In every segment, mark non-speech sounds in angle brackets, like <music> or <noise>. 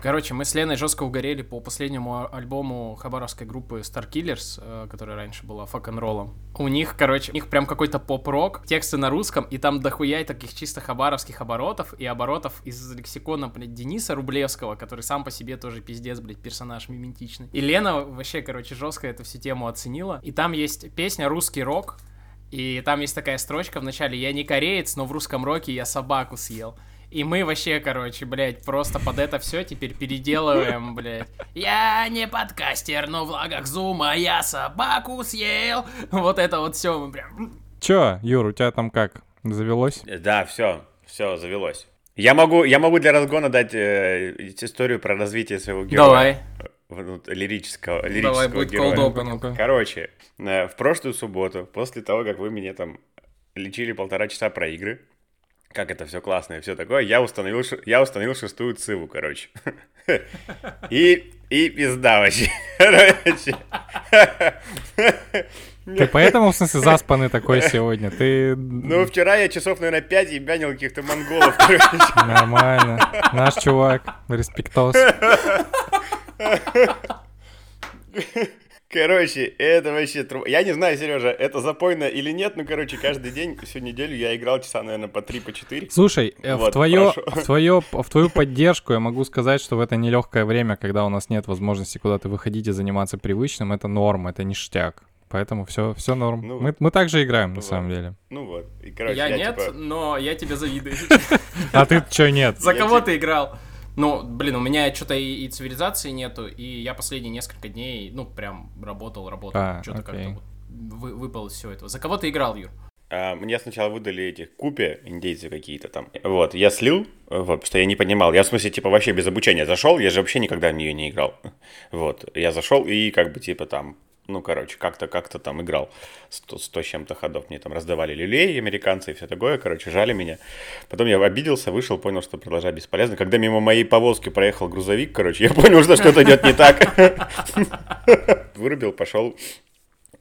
Короче, мы с Леной жестко угорели по последнему альбому хабаровской группы Star Killers, э, которая раньше была фак-н-роллом. У них, короче, у них прям какой-то поп-рок, тексты на русском, и там дохуя таких чисто хабаровских оборотов и оборотов из лексикона, блядь, Дениса Рублевского, который сам по себе тоже пиздец, блядь, персонаж миментичный. И Лена вообще, короче, жестко эту всю тему оценила. И там есть песня «Русский рок», и там есть такая строчка в начале «Я не кореец, но в русском роке я собаку съел». И мы вообще, короче, блядь, просто под это все теперь переделываем, <laughs> блядь. Я не подкастер, но в лагах зума я собаку съел. Вот это вот все мы прям... Чё, Юр, у тебя там как? Завелось? Да, все, все, завелось. Я могу, я могу для разгона дать э, историю про развитие своего героя. Давай. Ну, лирического, лирического Давай, будет героя. колдока, ну-ка. Короче, э, в прошлую субботу, после того, как вы меня там лечили полтора часа про игры, как это все классно и все такое, я установил, я установил шестую циву, короче. <laughs> И, и пизда вообще. <laughs> Короче. Ты поэтому, в смысле, заспанный такой сегодня? Ты Ну, вчера я часов, наверное, пять ебанил каких-то монголов, короче. нормально. Наш чувак, респектос. <laughs> Короче, это вообще... тру- Я не знаю, Сережа, это запойно или нет, но, короче, каждый день, всю неделю я играл часа, наверное, по 3 по 4 Слушай, э, в, Вот, твое, прошу. в, твое, в твою поддержку я могу сказать, что в это нелегкое время, когда у нас нет возможности куда-то выходить и заниматься привычным, это норм, это ништяк. Поэтому все, все норм. Ну, мы, мы также играем, на ну самом вот. деле. Ну вот, и, короче, я, нет, типа, но я тебе завидую. <laughs> А ты чё нет? За Я кого ты играл? Ну, блин, у меня что-то и, и цивилизации нету, и я последние несколько дней, ну, прям работал, работал. А, Что-то как-то вот вы- выпало из всего этого. За кого ты играл, Юр? а, мне сначала выдали этих купе, индейцы какие-то там. Вот, я слил, вот, потому что я не понимал. Я, в смысле, типа, вообще без обучения зашел, я же вообще никогда в нее не играл. Вот, я зашел и, как бы, типа, там, ну, короче, как-то, как-то там играл 100, 100 с чем-то ходов. Мне там раздавали люлей, американцы и все такое, короче, жали меня. Потом я обиделся, вышел, понял, что продолжать бесполезно. Когда мимо моей повозки проехал грузовик, короче, я понял, что что-то идет не так. <laughs> Вырубил, пошел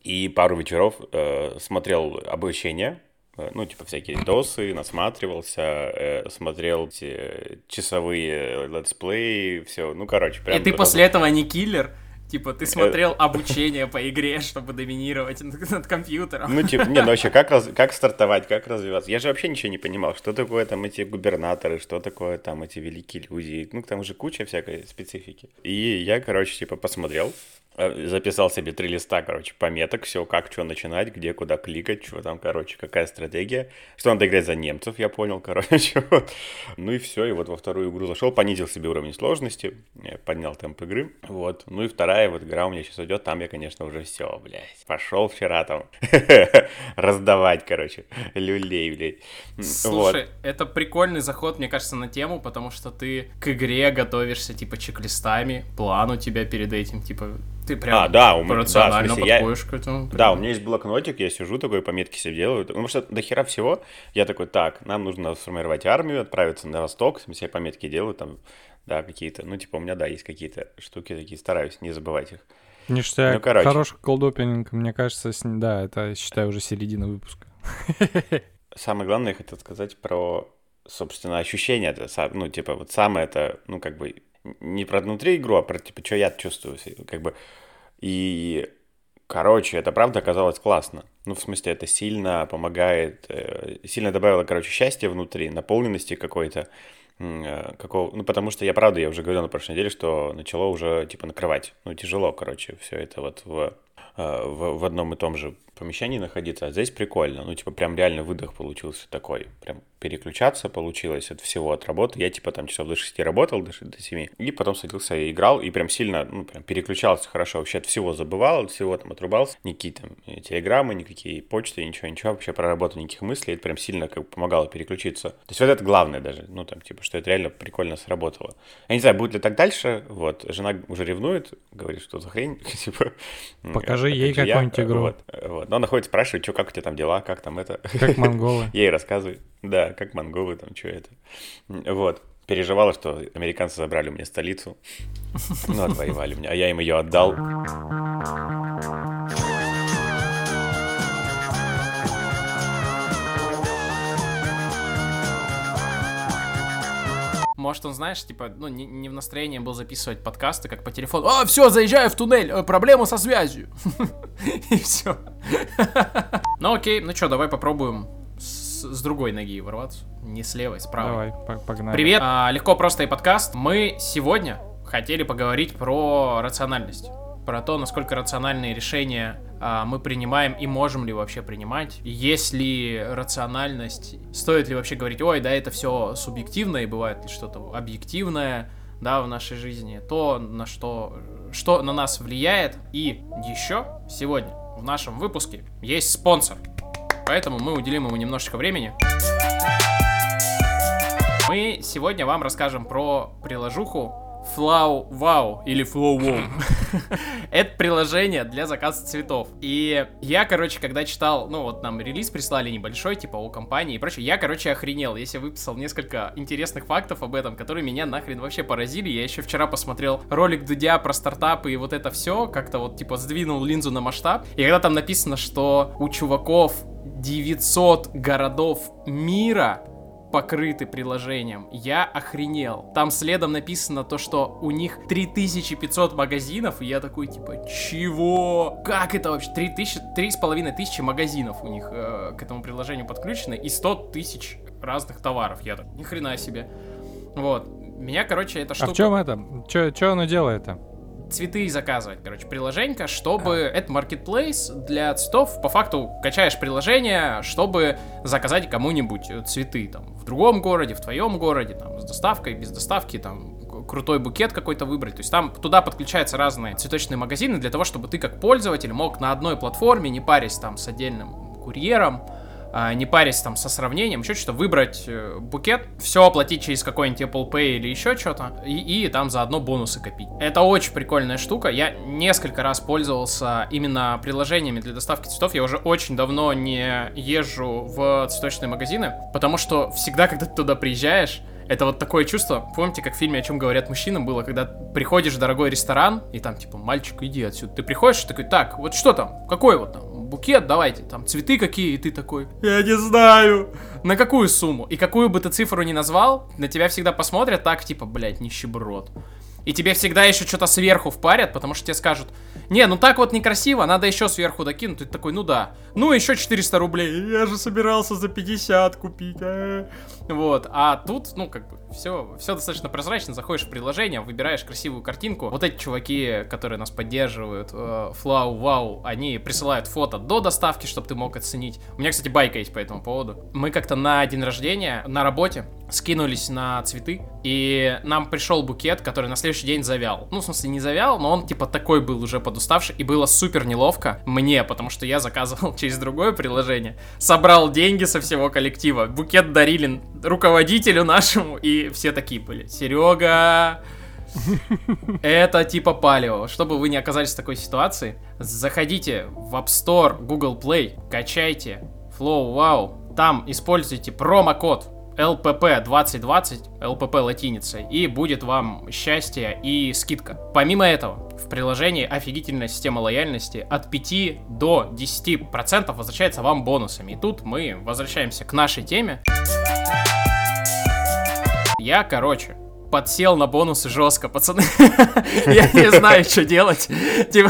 и пару вечеров э, смотрел обучение, э, ну, типа всякие досы, насматривался, э, смотрел эти часовые летсплеи, все, ну, короче, прям... и ты после этого не киллер? Типа, ты смотрел обучение по игре, чтобы доминировать над, компьютером. Ну, типа, не, ну вообще, как, раз- как стартовать, как развиваться? Я же вообще ничего не понимал, что такое там эти губернаторы, что такое там эти великие люди. Ну, там уже куча всякой специфики. И я, короче, типа, посмотрел, э, записал себе три листа, короче, пометок, все, как, что начинать, где, куда кликать, что там, короче, какая стратегия. Что надо играть за немцев, я понял, <laughs> короче, вот. Ну и все, и вот во вторую игру зашел, понизил себе уровень сложности, э, поднял темп игры, вот. Ну и вторая вот игра у меня сейчас идет, там я, конечно, уже все, блядь, пошел вчера там <laughs> раздавать, короче, люлей, блядь. Слушай, это прикольный заход, мне кажется, на тему, потому что ты к игре готовишься, типа, чек-листами, план у тебя перед этим, типа, ты прям А, да, у меня- да, в рационально смысле, я- подходишь к этому. Да, у меня есть блокнотик, я сижу такой, пометки себе делаю. Потому что до хера всего я такой, так, нам нужно сформировать армию, отправиться на восток, я себе пометки делаю там, да, какие-то. Ну, типа, у меня, да, есть какие-то штуки такие, стараюсь не забывать их. Ништяк. Ну, короче. Хороший колдопинг, мне кажется, с... да, это, считаю, уже середина выпуска. <laughs> Самое главное, я хотел сказать про, собственно, ощущения. Это, са- ну, типа, вот самое это, ну, как бы, не про внутри игру, а про, типа, что я чувствую, как бы. И, короче, это правда оказалось классно. Ну, в смысле, это сильно помогает, э, сильно добавило, короче, счастья внутри, наполненности какой-то, э, какого, ну, потому что я, правда, я уже говорил на прошлой неделе, что начало уже, типа, накрывать. Ну, тяжело, короче, все это вот в, э, в, в одном и том же помещении находиться, а здесь прикольно, ну, типа, прям реально выдох получился такой, прям переключаться получилось от всего, от работы. Я, типа, там часов до 6 работал, до, ш- до 7, и потом садился и играл, и прям сильно, ну, прям переключался хорошо, вообще от всего забывал, от всего там отрубался, никакие там э, телеграммы, никакие почты, ничего, ничего, вообще про работу, никаких мыслей, это прям сильно как бы помогало переключиться. То есть вот это главное даже, ну, там, типа, что это реально прикольно сработало. Я не знаю, будет ли так дальше, вот, жена уже ревнует, говорит, что за хрень, <laughs> типа. Покажи ей какую-нибудь игру. Вот, вот. Но она ходит, спрашивает, что, как у тебя там дела, как там это. Как монголы. <laughs> Ей рассказываю, да, как монголы там, что это. Вот. Переживала, что американцы забрали у меня столицу. Ну, отвоевали меня, а я им ее отдал. может, он, знаешь, типа, ну, не, не в настроении был записывать подкасты, как по телефону. А, все, заезжаю в туннель, э, проблема со связью. <laughs> И все. <laughs> Ну окей, ну что, давай попробуем с, с другой ноги ворваться. Не с левой, с правой. Давай, погнали. Привет, а, легко, просто и подкаст. Мы сегодня хотели поговорить про рациональность. Про то, насколько рациональные решения а, мы принимаем и можем ли вообще принимать. Есть ли рациональность, стоит ли вообще говорить, ой, да, это все субъективно, и бывает ли что-то объективное, да, в нашей жизни, то, на что, что на нас влияет. И еще сегодня в нашем выпуске есть спонсор. Поэтому мы уделим ему немножечко времени. Мы сегодня вам расскажем про приложуху Flow Wow или Flow <laughs> Wow. Это приложение для заказа цветов. И я, короче, когда читал, ну вот нам релиз прислали небольшой, типа у компании и прочее, я, короче, охренел. Я себе выписал несколько интересных фактов об этом, которые меня нахрен вообще поразили. Я еще вчера посмотрел ролик Дудя про стартапы и вот это все, как-то вот типа сдвинул линзу на масштаб. И когда там написано, что у чуваков 900 городов мира покрыты приложением. Я охренел. Там следом написано то, что у них 3500 магазинов, и я такой, типа, чего? Как это вообще? 3000, 3500 магазинов у них э, к этому приложению подключены, и 100 тысяч разных товаров. Я так, ни хрена себе. Вот. Меня, короче, эта штука... А в чем это? Что оно делает-то? Цветы заказывать, короче, приложение, чтобы... А. Это маркетплейс для цветов. По факту качаешь приложение, чтобы заказать кому-нибудь цветы там в другом городе, в твоем городе, там с доставкой, без доставки, там крутой букет какой-то выбрать. То есть там туда подключаются разные цветочные магазины для того, чтобы ты как пользователь мог на одной платформе, не парясь там с отдельным курьером, не парясь там со сравнением, еще что-то, выбрать э, букет, все оплатить через какой-нибудь Apple Pay или еще что-то, и, и там заодно бонусы копить. Это очень прикольная штука. Я несколько раз пользовался именно приложениями для доставки цветов. Я уже очень давно не езжу в цветочные магазины, потому что всегда, когда ты туда приезжаешь, это вот такое чувство, помните, как в фильме «О чем говорят мужчинам» было, когда приходишь в дорогой ресторан, и там, типа, мальчик, иди отсюда. Ты приходишь, такой, так, вот что там, какой вот там, букет, давайте, там, цветы какие, и ты такой, я не знаю. На какую сумму? И какую бы ты цифру ни назвал, на тебя всегда посмотрят так, типа, блядь, нищеброд. И тебе всегда еще что-то сверху впарят, потому что тебе скажут, не, ну так вот некрасиво, надо еще сверху докинуть. Ты такой, ну да. Ну еще 400 рублей. Я же собирался за 50 купить. -а. Вот. А тут, ну как бы, все, все достаточно прозрачно. Заходишь в приложение, выбираешь красивую картинку. Вот эти чуваки, которые нас поддерживают, э, Флау, Вау, они присылают фото до доставки, чтобы ты мог оценить. У меня, кстати, байка есть по этому поводу. Мы как-то на день рождения на работе скинулись на цветы, и нам пришел букет, который на следующий день завял. Ну, в смысле, не завял, но он, типа, такой был уже подуставший, и было супер неловко мне, потому что я заказывал <laughs> через другое приложение, собрал деньги со всего коллектива, букет дарили руководителю нашему, и все такие были, Серега, это типа палео. Чтобы вы не оказались в такой ситуации, заходите в App Store, Google Play, качайте Flow Wow, там используйте промокод LPP 2020, LPP латиницей, и будет вам счастье и скидка. Помимо этого, в приложении офигительная система лояльности от 5 до 10% возвращается вам бонусами. И тут мы возвращаемся к нашей теме. Я, короче, подсел на бонусы жестко, пацаны. <laughs> Я не знаю, что делать. Типа,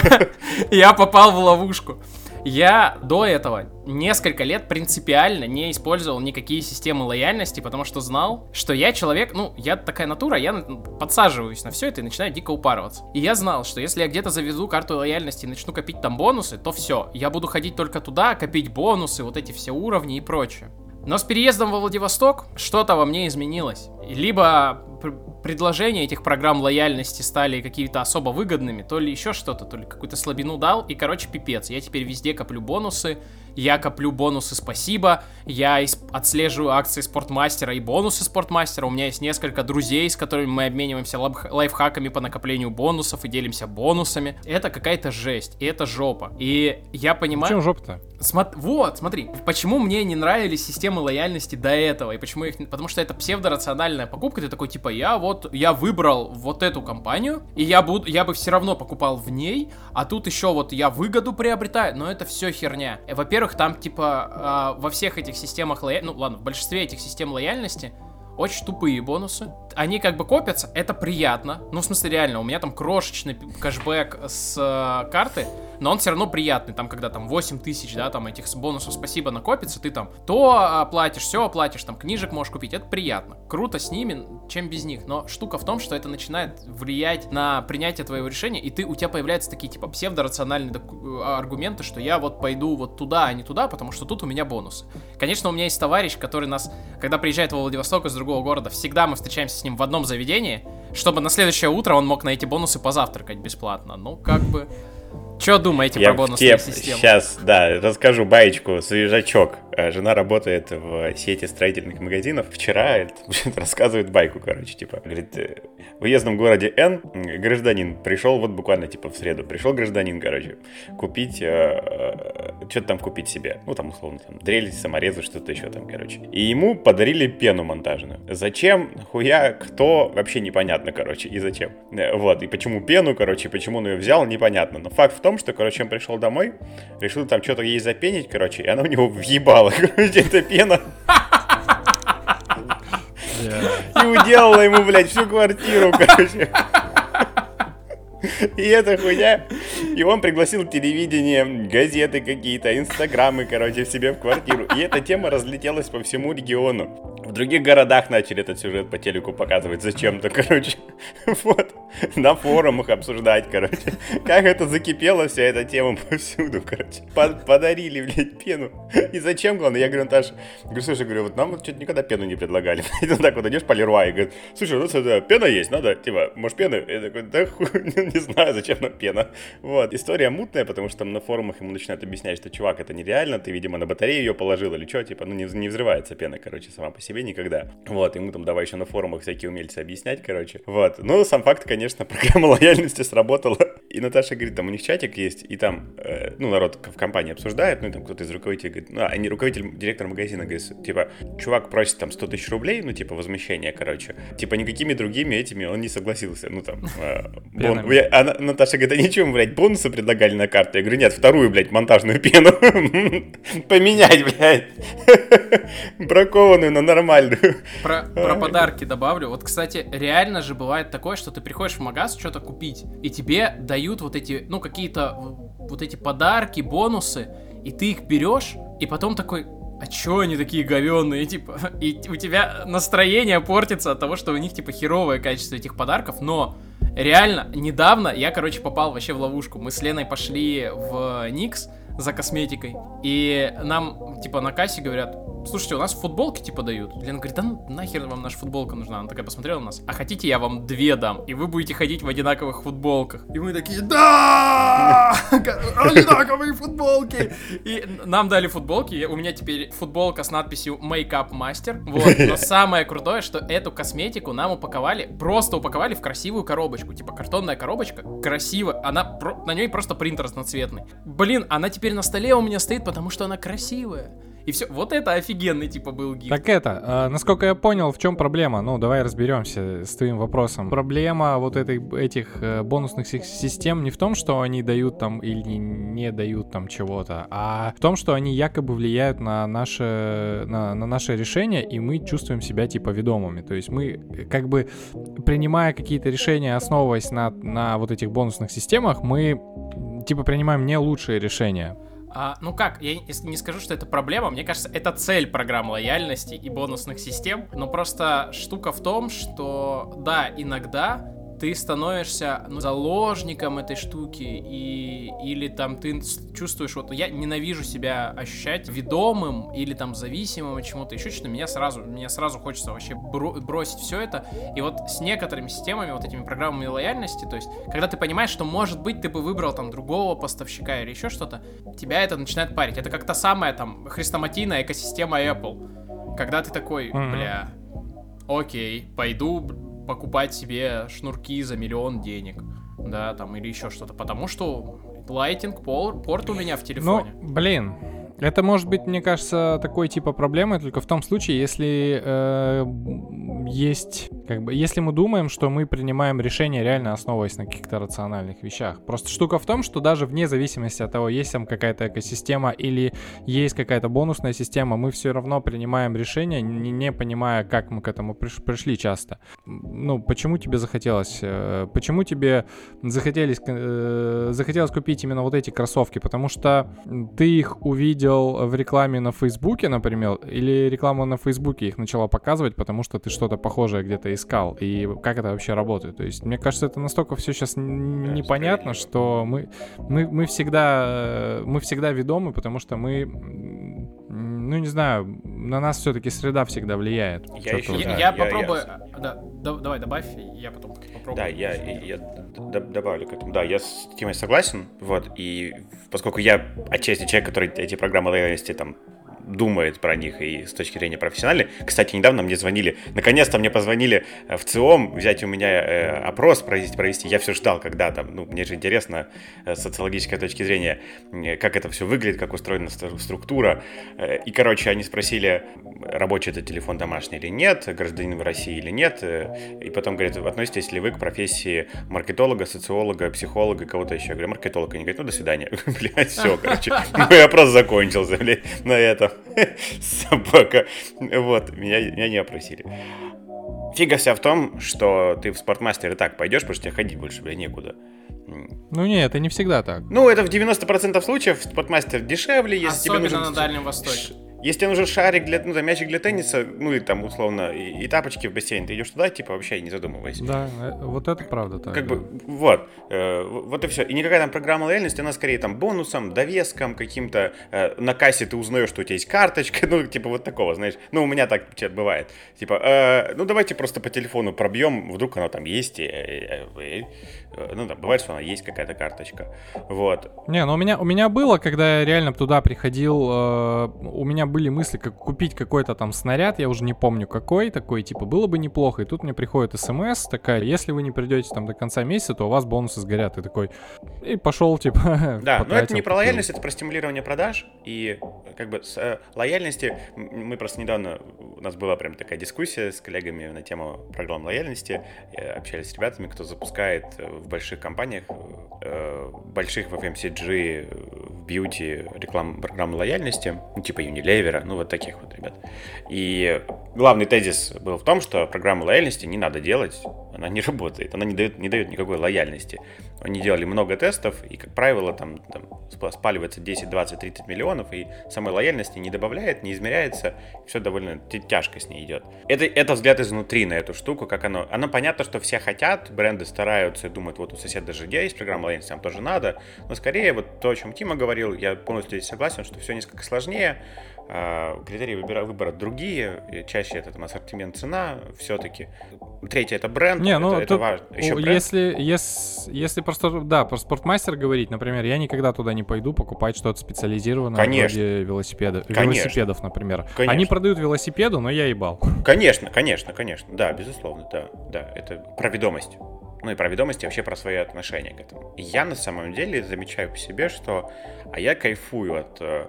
я попал в ловушку. Я до этого несколько лет принципиально не использовал никакие системы лояльности, потому что знал, что я человек, ну, я такая натура, я подсаживаюсь на все это и начинаю дико упарываться. И я знал, что если я где-то заведу карту лояльности и начну копить там бонусы, то все, я буду ходить только туда, копить бонусы, вот эти все уровни и прочее. Но с переездом во Владивосток что-то во мне изменилось. Либо предложения этих программ лояльности стали какие-то особо выгодными, то ли еще что-то, то ли какую-то слабину дал, и, короче, пипец. Я теперь везде коплю бонусы, я коплю бонусы спасибо, я отслеживаю акции спортмастера и бонусы спортмастера, у меня есть несколько друзей, с которыми мы обмениваемся лайфхаками по накоплению бонусов и делимся бонусами. Это какая-то жесть, и это жопа. И я понимаю... Чем жопа-то? Смо... Вот, смотри, почему мне не нравились системы лояльности до этого, и почему их... Потому что это псевдорациональная покупка, ты такой, типа, я вот, я выбрал вот эту компанию, и я буду, я бы все равно покупал в ней, а тут еще вот я выгоду приобретаю, но это все херня. Во-первых, во-первых, там, типа, э, во всех этих системах лояльности, ну ладно, в большинстве этих систем лояльности очень тупые бонусы. Они как бы копятся, это приятно. Ну, в смысле, реально, у меня там крошечный кэшбэк с э, карты, но он все равно приятный. Там, когда там 8 тысяч, да, там этих бонусов спасибо накопится, ты там то оплатишь, все оплатишь, там книжек можешь купить, это приятно. Круто с ними, чем без них. Но штука в том, что это начинает влиять на принятие твоего решения, и ты, у тебя появляются такие, типа, псевдорациональные э, аргументы, что я вот пойду вот туда, а не туда, потому что тут у меня бонусы. Конечно, у меня есть товарищ, который нас, когда приезжает во Владивосток из другого города, всегда мы встречаемся с ним в одном заведении, чтобы на следующее утро он мог на эти бонусы позавтракать бесплатно. Ну, как бы... Что думаете Я про бонусную теп... систему? Сейчас, да, расскажу баечку, свежачок. Э, жена работает в сети строительных магазинов. Вчера это, <laughs> рассказывает байку, короче, типа, говорит, э, в уездном городе Н гражданин пришел, вот буквально, типа, в среду, пришел гражданин, короче, купить, э, э, что-то там купить себе, ну, там, условно, там, дрель, саморезы, что-то еще там, короче. И ему подарили пену монтажную. Зачем, хуя, кто, вообще непонятно, короче, и зачем. Вот, и почему пену, короче, почему он ее взял, непонятно. Но факт в том, что, короче, он пришел домой, решил там что-то ей запенить, короче, и она у него въебала, короче, <laughs> эта пена. И уделала ему, блядь, всю квартиру, короче. И эта хуйня. И он пригласил телевидение, газеты какие-то, инстаграмы, короче, в себе в квартиру. И эта тема разлетелась по всему региону. В других городах начали этот сюжет по телеку показывать зачем-то, короче. <laughs> Вот. На форумах обсуждать, короче. Как это закипела вся эта тема повсюду, короче. Под, подарили, блядь, пену. И зачем, главное? Я говорю, Наташа, говорю, слушай, говорю, вот нам вот что-то никогда пену не предлагали. <laughs> И вот так вот идешь по Леруа и говорит, слушай, у нас это пена есть, надо, типа, может, пену? Я такой, да хуй, <laughs> не знаю, зачем нам пена. Вот. История мутная, потому что там на форумах ему начинают объяснять, что, чувак, это нереально, ты, видимо, на батарею ее положил или что, типа, ну, не, не взрывается пена, короче, сама по себе никогда. Вот, ему там давай еще на форумах всякие умельцы объяснять, короче. Вот. Ну, сам факт, конечно, <laughs> программа лояльности сработала. И Наташа говорит, там у них чатик есть, и там, э, ну, народ в компании обсуждает, ну, и там кто-то из руководителей говорит, ну, а не руководитель, директор магазина говорит, типа, чувак просит там 100 тысяч рублей, ну, типа, возмещение, короче. Типа, никакими другими этими он не согласился, ну, там, э, бон... Я, а Наташа говорит, а ничего, блядь, бонусы предлагали на карту? Я говорю, нет, вторую, блядь, монтажную пену <laughs> поменять, блядь, <laughs> бракованную на нормальную. Про, про подарки добавлю. Вот, кстати, реально же бывает такое, что ты приходишь в магаз что-то купить, и тебе дают вот эти, ну, какие-то вот эти подарки, бонусы, и ты их берешь, и потом такой, а чё они такие говёные, типа, <laughs> и у тебя настроение портится от того, что у них, типа, херовое качество этих подарков, но реально, недавно я, короче, попал вообще в ловушку. Мы с Леной пошли в Никс за косметикой, и нам, типа, на кассе говорят, слушайте, у нас футболки типа дают. Лена говорит, да нахер вам наша футболка нужна? Она такая посмотрела на нас, а хотите я вам две дам, и вы будете ходить в одинаковых футболках. И мы такие, да! <laughs> Одинаковые футболки! И нам дали футболки, у меня теперь футболка с надписью Make Up Master, вот. Но <laughs> самое крутое, что эту косметику нам упаковали, просто упаковали в красивую коробочку, типа картонная коробочка, красиво, она, на ней просто принтер разноцветный. Блин, она теперь на столе у меня стоит, потому что она красивая. И все, вот это офигенный типа был гифт. Так это, э, насколько я понял, в чем проблема? Ну, давай разберемся с твоим вопросом. Проблема вот этой, этих э, бонусных систем не в том, что они дают там или не дают там чего-то, а в том, что они якобы влияют на наше, на, на наше решение, и мы чувствуем себя типа ведомыми. То есть мы как бы принимая какие-то решения, основываясь на, на вот этих бонусных системах, мы типа принимаем не лучшие решения. А, ну как, я не скажу, что это проблема, мне кажется, это цель программ лояльности и бонусных систем, но просто штука в том, что да, иногда ты становишься ну, заложником этой штуки, и, или там ты чувствуешь, вот я ненавижу себя ощущать ведомым или там зависимым от чему-то. Еще что-то, меня сразу, меня сразу хочется вообще бро- бросить все это, и вот с некоторыми системами, вот этими программами лояльности, то есть, когда ты понимаешь, что, может быть, ты бы выбрал там другого поставщика или еще что-то, тебя это начинает парить. Это как та самая там хрестоматийная экосистема Apple, когда ты такой, бля, окей, пойду покупать себе шнурки за миллион денег, да, там, или еще что-то, потому что Lightning порт у меня в телефоне. Ну, блин, это может быть, мне кажется, такой типа проблемы только в том случае, если э, есть Как бы, если мы думаем, что мы принимаем решения реально основываясь на каких-то рациональных вещах. Просто штука в том, что даже вне зависимости от того, есть там какая-то экосистема или есть какая-то бонусная система, мы все равно принимаем решения, не, не понимая, как мы к этому приш, пришли часто. Ну, почему тебе захотелось? Э, почему тебе захотелось, э, захотелось купить именно вот эти кроссовки? Потому что ты их увидел в рекламе на Фейсбуке, например, или реклама на Фейсбуке их начала показывать, потому что ты что-то похожее где-то искал, и как это вообще работает. То есть, мне кажется, это настолько все сейчас непонятно, что мы, мы, мы, всегда, мы всегда ведомы, потому что мы, ну, не знаю, на нас все-таки среда всегда влияет. Я, еще, я, я, я попробую... Я... Да, да, давай, добавь, я потом попробую. Да, я, я добавлю к этому. Да, я с Тимой согласен, вот, и поскольку я отчасти человек, который эти программы лояльности там думает про них и с точки зрения профессиональной. Кстати, недавно мне звонили, наконец-то мне позвонили э, в ЦИОМ взять у меня э, опрос провести, провести. Я все ждал, когда там, ну, мне же интересно э, с социологической точки зрения, э, как это все выглядит, как устроена структура. Э, и, короче, они спросили, рабочий это телефон домашний или нет, гражданин в России или нет. Э, и потом говорят, относитесь ли вы к профессии маркетолога, социолога, психолога, кого-то еще? Я говорю, маркетолог. Они говорят, ну, до свидания. <laughs> Блять, все, короче. <laughs> Мой опрос закончился, блядь, на этом. <laughs> Собака. Вот, меня, меня не опросили. Фига вся в том, что ты в спортмастер и так пойдешь, потому что тебе ходить больше, бля, некуда. Ну нет, это не всегда так. Ну, это в 90% случаев спортмастер дешевле, если Особенно тебе нужен... на Дальнем Востоке. Если тебе нужен шарик для, ну, там, мячик для тенниса, ну, и там, условно, и, и тапочки в бассейн, ты идешь туда, типа, вообще не задумывайся. Да, э, вот это правда так. Как да. бы, вот, э, вот и все. И никакая там программа лояльности, она скорее там бонусом, довеском каким-то, э, на кассе ты узнаешь, что у тебя есть карточка, <laughs> ну, типа, вот такого, знаешь. Ну, у меня так бывает. Типа, э, ну, давайте просто по телефону пробьем, вдруг оно там есть, и, и, и, ну, да, бывает, что она есть какая-то карточка. Вот. Не, ну у меня, у меня было, когда я реально туда приходил, э, у меня были мысли, как купить какой-то там снаряд, я уже не помню какой, такой, типа, было бы неплохо. И тут мне приходит смс такая, если вы не придете там до конца месяца, то у вас бонусы сгорят. И такой, и пошел, типа, <laughs> Да, но это не про лояльность, это про стимулирование продаж. И как бы с э, лояльности, мы просто недавно, у нас была прям такая дискуссия с коллегами на тему программ лояльности, общались с ребятами, кто запускает в в больших компаниях, э, больших в FMCG, в бьюти, реклам программ лояльности, ну, типа Unilever, ну, вот таких вот ребят. И главный тезис был в том, что программу лояльности не надо делать, она не <laughs> работает, она не дает, не дает никакой лояльности. Они делали много тестов, и, как правило, там, там спаливается 10, 20, 30 миллионов, и самой лояльности не добавляет, не измеряется, все довольно тяжко с ней идет. Это, это взгляд изнутри на эту штуку, как оно... Оно понятно, что все хотят, бренды стараются думают, вот у соседа же есть программа лояльности, нам тоже надо, но скорее вот то, о чем Тима говорил, я полностью согласен, что все несколько сложнее, критерии выбора, выбора другие, чаще это там ассортимент, цена все-таки. Третье это бренд, Не, ну, это, это важно. Еще бренд. Если, если, если просто, да, про спортмастер говорить, например, я никогда туда не пойду покупать что-то специализированное Конечно. вроде велосипеда, Конечно. велосипедов, например. Конечно. Они продают велосипеды, но я ебал. <laughs> Конечно, конечно, конечно, да, безусловно, да, да, это про ведомость ну и про ведомости, вообще про свои отношения к этому. И я на самом деле замечаю по себе, что а я кайфую от э,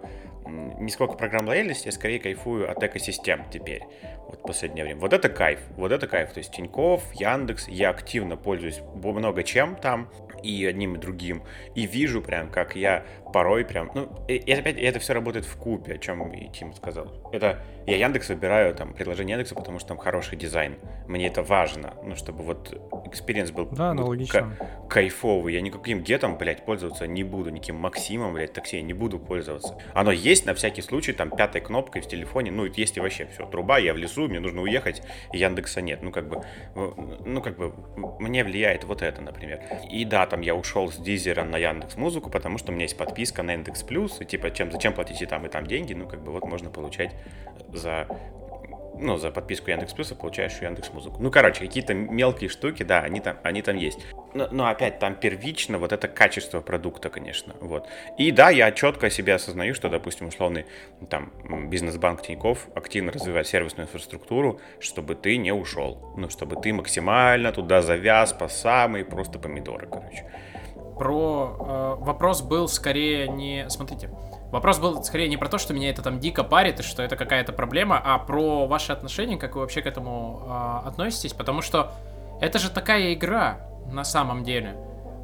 не сколько программ лояльности, я скорее кайфую от экосистем теперь, вот в последнее время. Вот это кайф, вот это кайф. То есть Тиньков, Яндекс, я активно пользуюсь много чем там, и одним, и другим, и вижу прям, как я порой прям, ну, и, и опять и это все работает в купе, о чем и Тим сказал. Это я Яндекс выбираю, там, предложение Яндекса, потому что там хороший дизайн. Мне это важно, ну, чтобы вот experience был да, ну, к- кайфовый. Я никаким Gett ом, блядь, пользоваться не буду, никаким Максимом, блядь, такси я не буду пользоваться. Оно есть на всякий случай, там, пятой кнопкой в телефоне, ну, есть и вообще все, труба, я в лесу, мне нужно уехать, Яндекса нет. Ну, как бы, ну, как бы, мне влияет вот это, например. И да, там я ушел с Deezer а на Яндекс Музыку, потому что у меня есть подписка на Яндекс Плюс, и типа, чем, зачем платить и там, и там деньги, ну, как бы, вот можно получать за ну, за подписку Яндекс Плюса получаешь Яндекс Музыку. Ну, короче, какие-то мелкие штуки, да, они там, они там есть. Но, но опять там первично вот это качество продукта, конечно, вот. И да, я четко себе осознаю, что, допустим, условный там бизнес-банк Тиньков активно развивает сервисную инфраструктуру, чтобы ты не ушел, ну, чтобы ты максимально туда завяз по самые просто помидоры, короче. Про э, вопрос был скорее не, смотрите, Вопрос был скорее не про то, что меня это там дико парит и что это какая-то проблема, а про ваши отношения, как вы вообще к этому э, относитесь, потому что это же такая игра на самом деле.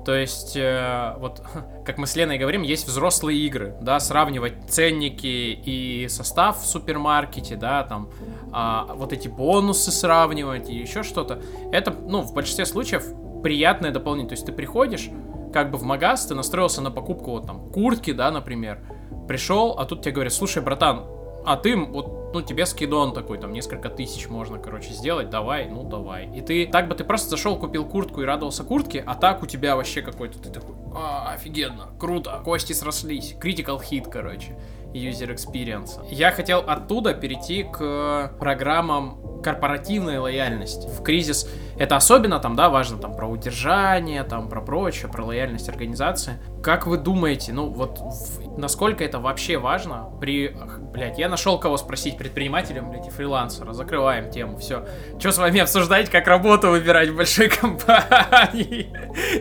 То есть, э, вот, <laughs> как мы с Леной говорим, есть взрослые игры, да, сравнивать ценники и состав в супермаркете, да, там, э, вот эти бонусы сравнивать и еще что-то. Это, ну, в большинстве случаев приятное дополнение. То есть ты приходишь, как бы в магаз, ты настроился на покупку вот там куртки, да, например, пришел, а тут тебе говорят, слушай, братан, а ты вот, ну, тебе скидон такой, там, несколько тысяч можно, короче, сделать, давай, ну, давай. И ты, так бы ты просто зашел, купил куртку и радовался куртке, а так у тебя вообще какой-то, ты такой, а, офигенно, круто, кости срослись, critical hit, короче, user experience. Я хотел оттуда перейти к программам корпоративной лояльности. В кризис это особенно там, да, важно там про удержание, там про прочее, про лояльность организации. Как вы думаете, ну вот в, насколько это вообще важно при... Блять, я нашел кого спросить предпринимателям, блядь, и фрилансера. Закрываем тему, все. Что с вами обсуждать, как работу выбирать в большой <laughs> компании?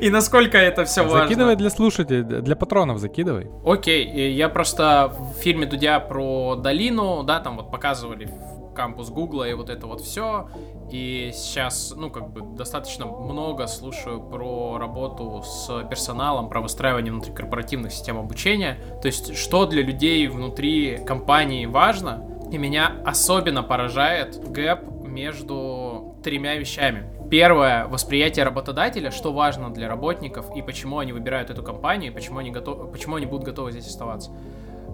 И насколько это все важно? Закидывай для слушателей, для патронов закидывай. Окей, я просто в фильме Дудя про долину, да, там вот показывали кампус Гугла и вот это вот все. И сейчас, ну, как бы достаточно много слушаю про работу с персоналом, про выстраивание внутрикорпоративных систем обучения. То есть, что для людей внутри компании важно. И меня особенно поражает гэп между тремя вещами. Первое, восприятие работодателя, что важно для работников и почему они выбирают эту компанию, и почему они, готовы, почему они будут готовы здесь оставаться.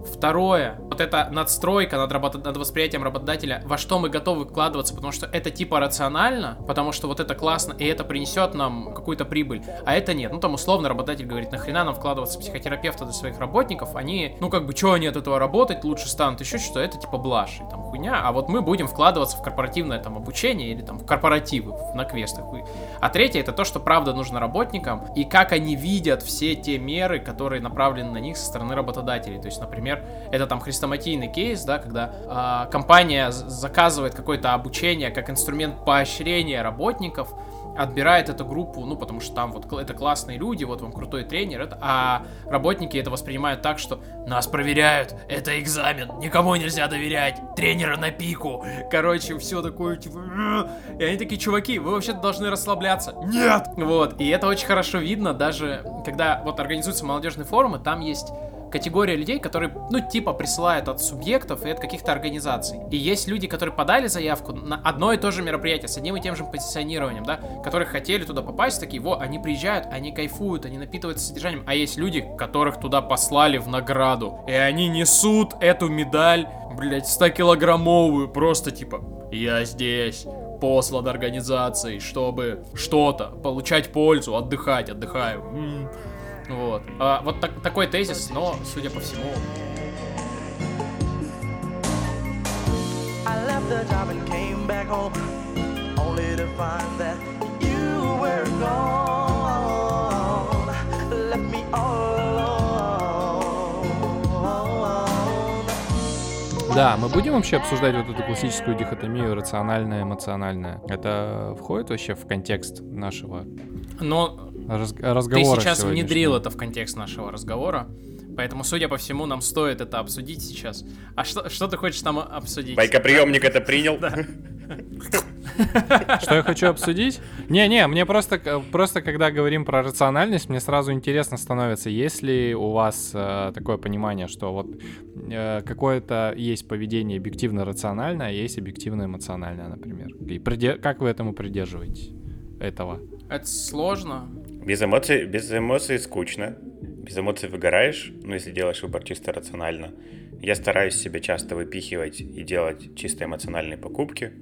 Второе, вот эта надстройка над, работа... над восприятием работодателя, во что мы готовы вкладываться, потому что это типа рационально, потому что вот это классно, и это принесет нам какую-то прибыль, а это нет. Ну там условно работодатель говорит, нахрена нам вкладываться психотерапевта для своих работников, они, ну как бы, что они от этого работать? Лучше станут, еще что это типа блажь, и там хуйня, а вот мы будем вкладываться в корпоративное там обучение или там в корпоративы, на квестах. А третье, это то, что правда нужно работникам, и как они видят все те меры, которые направлены на них со стороны работодателей. То есть, например, например, это там хрестоматийный кейс, да, когда э, компания заказывает какое-то обучение как инструмент поощрения работников, отбирает эту группу, ну, потому что там вот это классные люди, вот вам крутой тренер, это, а работники это воспринимают так, что нас проверяют, это экзамен, никому нельзя доверять, тренера на пику, короче, все такое, типа, и они такие, чуваки, вы вообще должны расслабляться. Нет! Вот, и это очень хорошо видно, даже когда вот организуются молодежные форумы, там есть категория людей, которые, ну, типа, присылают от субъектов и от каких-то организаций. И есть люди, которые подали заявку на одно и то же мероприятие с одним и тем же позиционированием, да, которые хотели туда попасть, такие, во, они приезжают, они кайфуют, они напитываются содержанием. А есть люди, которых туда послали в награду, и они несут эту медаль, блять, 100-килограммовую, просто типа, я здесь, послан организацией, чтобы что-то, получать пользу, отдыхать, отдыхаю. М-м. Вот. А, вот так, такой тезис, но, судя по всему... Only to find that you were gone Да, мы будем вообще обсуждать вот эту классическую дихотомию рациональное, эмоциональное. Это входит вообще в контекст нашего Но раз, разговора. Ты сейчас внедрил это в контекст нашего разговора. Поэтому, судя по всему, нам стоит это обсудить сейчас. А что, что ты хочешь там обсудить? Байкоприемник это принял? Что я хочу обсудить? Не-не, мне просто, просто когда говорим про рациональность, мне сразу интересно становится, есть ли у вас э, такое понимание, что вот э, какое-то есть поведение объективно рациональное, а есть объективно эмоциональное, например. И приде- как вы этому придерживаетесь? Этого? Это сложно. Без эмоций, без эмоций скучно. Без эмоций выгораешь, ну, если делаешь выбор чисто рационально. Я стараюсь себе часто выпихивать и делать чисто эмоциональные покупки.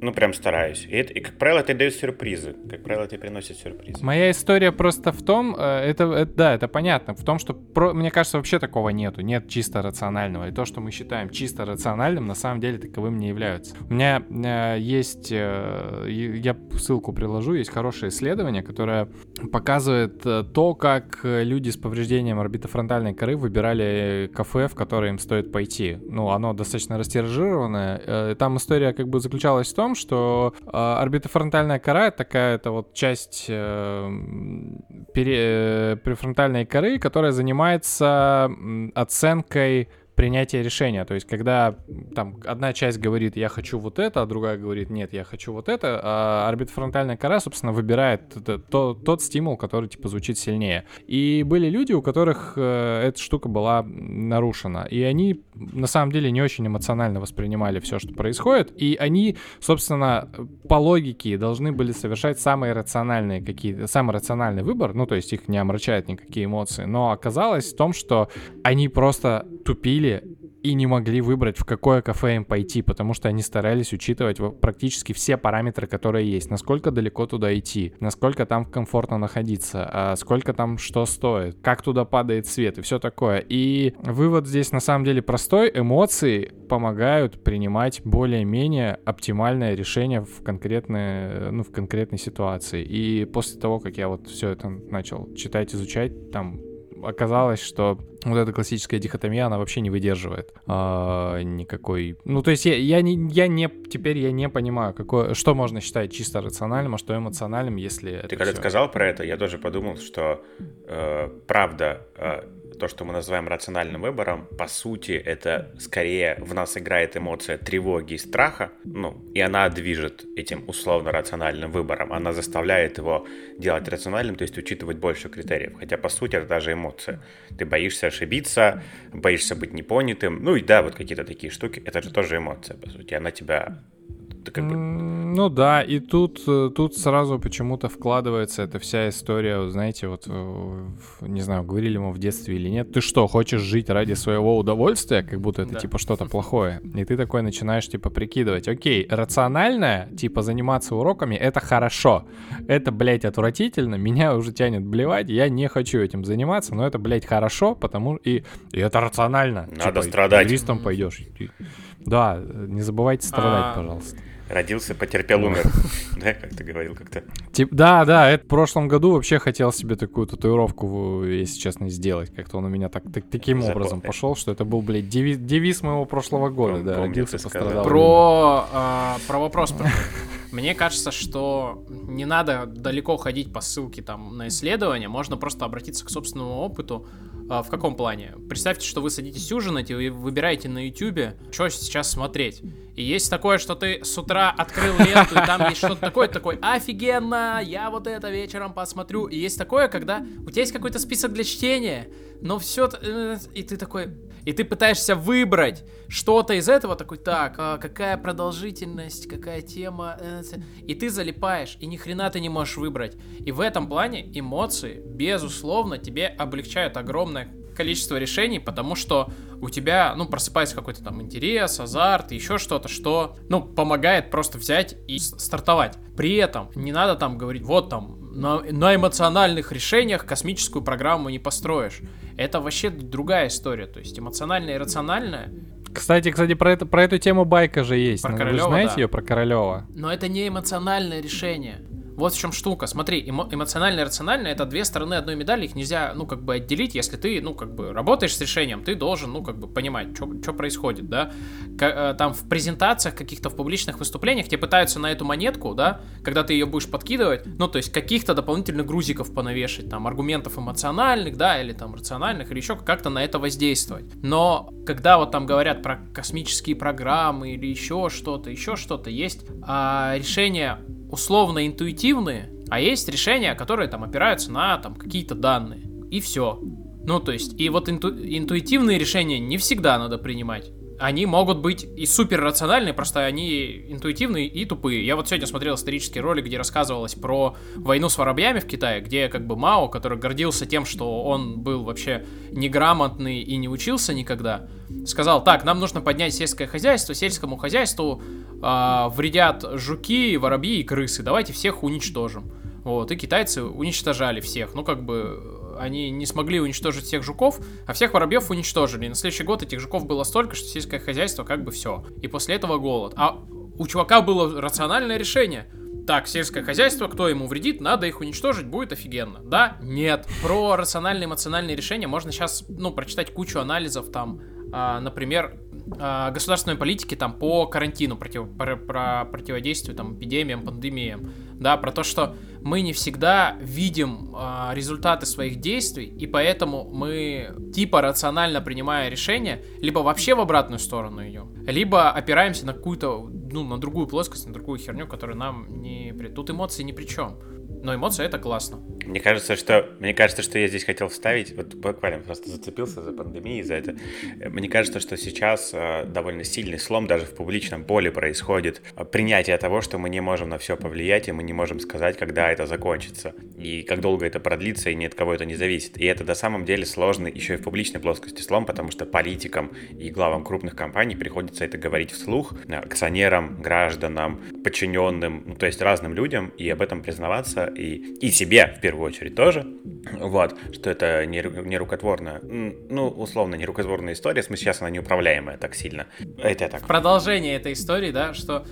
Ну, прям стараюсь. И, это, и, как правило, это дает сюрпризы. Как правило, это приносит сюрпризы. Моя история просто в том, э, это, это да, это понятно, в том, что, про, мне кажется, вообще такого нету. Нет чисто рационального. И то, что мы считаем чисто рациональным, на самом деле таковым не являются. У меня э, есть, э, я ссылку приложу, есть хорошее исследование, которое показывает э, то, как люди с повреждением орбитофронтальной коры выбирали кафе, в которое им стоит пойти. Ну, оно достаточно растиражированное. Э, там история как бы заключалась в том, том, что э, орбитофронтальная кора — это такая-то вот часть э, пере, э, префронтальной коры, которая занимается оценкой принятия решения. То есть, когда там одна часть говорит, я хочу вот это, а другая говорит, нет, я хочу вот это, а орбитофронтальная кора, собственно, выбирает то, тот стимул, который, типа, звучит сильнее. И были люди, у которых э, эта штука была нарушена. И они, на самом деле, не очень эмоционально воспринимали все, что происходит. И они, собственно, по логике должны были совершать самые рациональные какие-то, самый рациональный выбор, ну, то есть их не омрачают никакие эмоции. Но оказалось в том, что они просто тупили и не могли выбрать, в какое кафе им пойти, потому что они старались учитывать практически все параметры, которые есть. Насколько далеко туда идти, насколько там комфортно находиться, а сколько там что стоит, как туда падает свет и все такое. И вывод здесь на самом деле простой. Эмоции помогают принимать более-менее оптимальное решение в конкретной, ну, в конкретной ситуации. И после того, как я вот все это начал читать, изучать, там оказалось, что вот эта классическая дихотомия, она вообще не выдерживает а, никакой... Ну, то есть я, я, не, я не... Теперь я не понимаю, какое, что можно считать чисто рациональным, а что эмоциональным, если... Ты когда все... сказал про это, я тоже подумал, что э, правда... Э, то, что мы называем рациональным выбором, по сути, это скорее в нас играет эмоция тревоги и страха, ну, и она движет этим условно-рациональным выбором. Она заставляет его делать рациональным, то есть учитывать больше критериев. Хотя, по сути, это даже эмоция. Ты боишься ошибиться, боишься быть непонятым. Ну и да, вот какие-то такие штуки. Это же тоже эмоция, по сути. Она тебя ты как бы... Ну да, и тут, э, тут сразу почему-то вкладывается эта вся история, знаете, вот, не знаю, говорили мы в детстве или нет, ты что, хочешь жить ради своего удовольствия, как будто это да. типа что-то плохое, и ты такой начинаешь типа прикидывать, окей, рациональное, типа заниматься уроками, это хорошо, это, блядь, отвратительно, <laughs> меня уже тянет блевать, я не хочу этим заниматься, но это, блядь, хорошо, потому и, и это рационально. Надо типа, страдать. Юристом пойдешь. Да, не забывайте страдать, а... пожалуйста. Родился, потерпел, умер. <laughs> Да, как ты говорил как-то. Тип, да, да, это в прошлом году вообще хотел себе такую татуировку, если честно, сделать. Как-то он у меня так, так таким Запомни. образом пошел, что это был, блядь, девиз, девиз моего прошлого года. Пом, да, помню, родился, пострадал. Про, э, про вопрос. <laughs> Мне кажется, что не надо далеко ходить по ссылке там на исследование, можно просто обратиться к собственному опыту. А, в каком плане? Представьте, что вы садитесь ужинать и вы выбираете на YouTube, что сейчас смотреть. И есть такое, что ты с утра открыл ленту, и там есть что-то такое, такой, офигенно, я вот это вечером посмотрю. И есть такое, когда у тебя есть какой-то список для чтения, но все, э, и ты такой, и ты пытаешься выбрать что-то из этого, такой, так, а какая продолжительность, какая тема, э, и ты залипаешь, и ни хрена ты не можешь выбрать. И в этом плане эмоции, безусловно, тебе облегчают огромное количество решений, потому что у тебя, ну, просыпается какой-то там интерес, азарт, еще что-то, что, ну, помогает просто взять и стартовать. При этом не надо там говорить, вот там, на, на эмоциональных решениях космическую программу не построишь. Это вообще другая история. То есть эмоциональное и рациональное кстати, кстати, про, это, про эту тему байка же есть. Про Королева, Вы знаете да. ее про Королева? Но это не эмоциональное решение. Вот в чем штука. Смотри, эмо- эмоционально и рационально это две стороны одной медали, их нельзя, ну, как бы отделить, если ты, ну, как бы работаешь с решением, ты должен, ну, как бы понимать, что происходит, да. К- э, там в презентациях каких-то, в публичных выступлениях тебе пытаются на эту монетку, да, когда ты ее будешь подкидывать, ну, то есть каких-то дополнительных грузиков понавешать, там, аргументов эмоциональных, да, или там рациональных, или еще как-то на это воздействовать. Но когда вот там говорят про космические программы или еще что-то, еще что-то, есть а, решение условно интуитивные, а есть решения, которые там опираются на там какие-то данные. И все. Ну, то есть, и вот инту интуитивные решения не всегда надо принимать они могут быть и супер рациональные, просто они интуитивные и тупые. Я вот сегодня смотрел исторический ролик, где рассказывалось про войну с воробьями в Китае, где как бы Мао, который гордился тем, что он был вообще неграмотный и не учился никогда, сказал, так, нам нужно поднять сельское хозяйство, сельскому хозяйству э, вредят жуки, воробьи и крысы, давайте всех уничтожим. Вот, и китайцы уничтожали всех. Ну, как бы, они не смогли уничтожить всех жуков, а всех воробьев уничтожили. И на следующий год этих жуков было столько, что сельское хозяйство как бы все. И после этого голод. А у чувака было рациональное решение. Так, сельское хозяйство, кто ему вредит, надо их уничтожить, будет офигенно. Да? Нет. Про рациональные эмоциональные решения можно сейчас, ну, прочитать кучу анализов там, а, например, государственной политики там по карантину, против, про, про противодействию там эпидемиям, пандемиям, да, про то, что мы не всегда видим э, результаты своих действий, и поэтому мы типа рационально принимая решение, либо вообще в обратную сторону идем, либо опираемся на какую-то, ну, на другую плоскость, на другую херню, которая нам не... Тут эмоции ни при чем. Но эмоции это классно. Мне кажется, что мне кажется, что я здесь хотел вставить, вот буквально просто зацепился за пандемией, за это. Мне кажется, что сейчас э, довольно сильный слом даже в публичном поле происходит. Принятие того, что мы не можем на все повлиять, и мы не можем сказать, когда это закончится, и как долго это продлится, и ни от кого это не зависит. И это на самом деле сложный еще и в публичной плоскости слом, потому что политикам и главам крупных компаний приходится это говорить вслух, акционерам, гражданам, подчиненным, ну, то есть разным людям, и об этом признаваться, и, и себе в первую очередь тоже, вот, что это не, не рукотворная, ну, условно, не рукотворная история, в смысле, сейчас она неуправляемая так сильно. Это так. Продолжение этой истории, да, что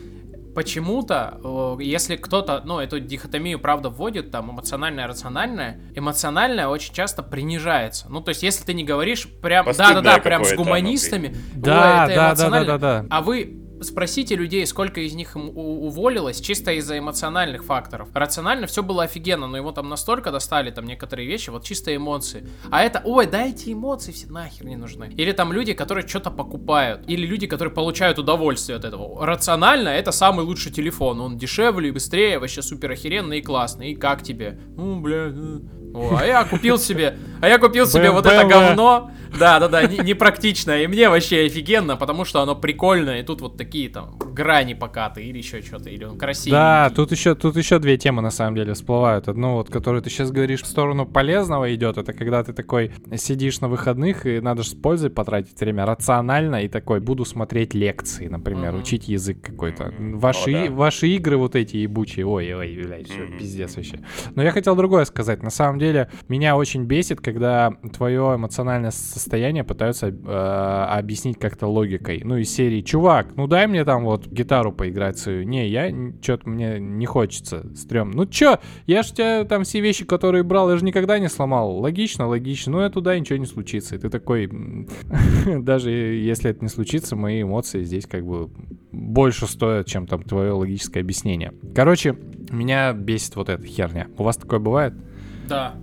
почему-то, если кто-то, ну, эту дихотомию, правда, вводит, там, эмоциональное, рациональное, эмоциональное очень часто принижается. Ну, то есть, если ты не говоришь прям, да-да-да, прям с гуманистами, да, да, да, да, да, да, а вы спросите людей, сколько из них уволилось чисто из-за эмоциональных факторов. Рационально все было офигенно, но его там настолько достали, там некоторые вещи, вот чисто эмоции. А это, ой, дайте эмоции, все нахер не нужны. Или там люди, которые что-то покупают. Или люди, которые получают удовольствие от этого. Рационально это самый лучший телефон. Он дешевле, быстрее, вообще супер охеренный и классный. И как тебе? Ну, бля, ну, о, а я купил себе, а я купил себе вот это говно. Да, да, да, непрактично. И мне вообще офигенно, потому что оно прикольное. И тут вот такие там грани покатые или еще что-то, или он красивый. Да, тут еще, тут еще две темы на самом деле всплывают. Одну вот, которую ты сейчас говоришь в сторону полезного идет, это когда ты такой сидишь на выходных и надо же с пользой потратить время рационально и такой буду смотреть лекции, например, mm-hmm. учить язык какой-то. Mm-hmm. Ваши, oh, да. ваши игры вот эти ебучие, ой, ой, блядь, все, mm-hmm. пиздец вообще. Но я хотел другое сказать. На самом деле меня очень бесит, когда твое эмоциональное состояние пытаются э, объяснить как-то логикой. Ну, из серии, чувак, ну дай мне там вот гитару поиграть свою. Не, я что-то мне не хочется, стрём. Ну чё, я ж тебя там все вещи, которые брал, я же никогда не сломал. Логично, логично. Ну, я туда ничего не случится. И ты такой, <laughs> даже если это не случится, мои эмоции здесь как бы больше стоят, чем там твое логическое объяснение. Короче, меня бесит вот эта херня. У вас такое бывает? Да.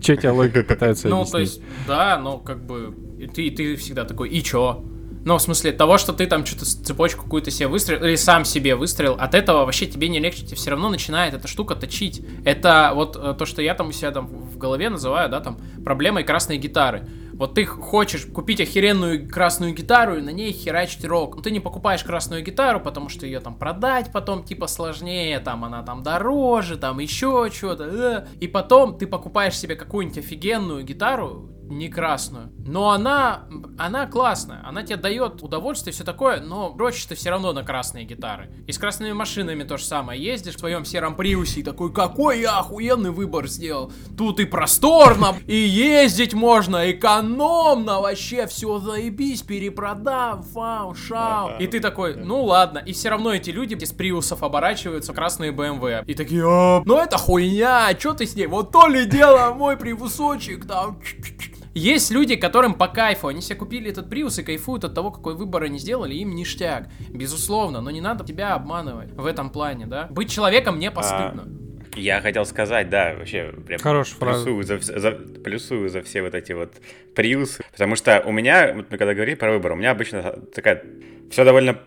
Че тебя логика пытается Ну, то есть, да, но как бы ты, ты всегда такой, и чё? Ну, в смысле, того, что ты там что-то цепочку какую-то себе выстрелил, или сам себе выстрелил, от этого вообще тебе не легче, тебе все равно начинает эта штука точить. Это вот э, то, что я там у себя там в голове называю, да, там, проблемой красной гитары. Вот ты хочешь купить охеренную красную гитару и на ней херачить рок. Но ты не покупаешь красную гитару, потому что ее там продать потом типа сложнее, там она там дороже, там еще что-то. Э. И потом ты покупаешь себе какую-нибудь офигенную гитару, не красную. Но она, она классная, она тебе дает удовольствие, все такое, но дрочишь ты все равно на красные гитары. И с красными машинами то же самое. Ездишь в своем сером приусе и такой, какой я охуенный выбор сделал. Тут и просторно, и ездить можно, экономно, вообще все заебись, перепродав, вау, шау. И ты такой, ну ладно. И все равно эти люди из приусов оборачиваются красные BMW. И такие, а, ну это хуйня, что ты с ней? Вот то ли дело, мой привусочек там. Есть люди, которым по кайфу, они себе купили этот Prius и кайфуют от того, какой выбор они сделали, им ништяк. Безусловно, но не надо тебя обманывать в этом плане, да? Быть человеком не постыдно. А, я хотел сказать, да, вообще прям Хорошая плюсую, за, за, плюсую за все вот эти вот приусы, потому что у меня, мы когда говорили про выбор, у меня обычно такая, все довольно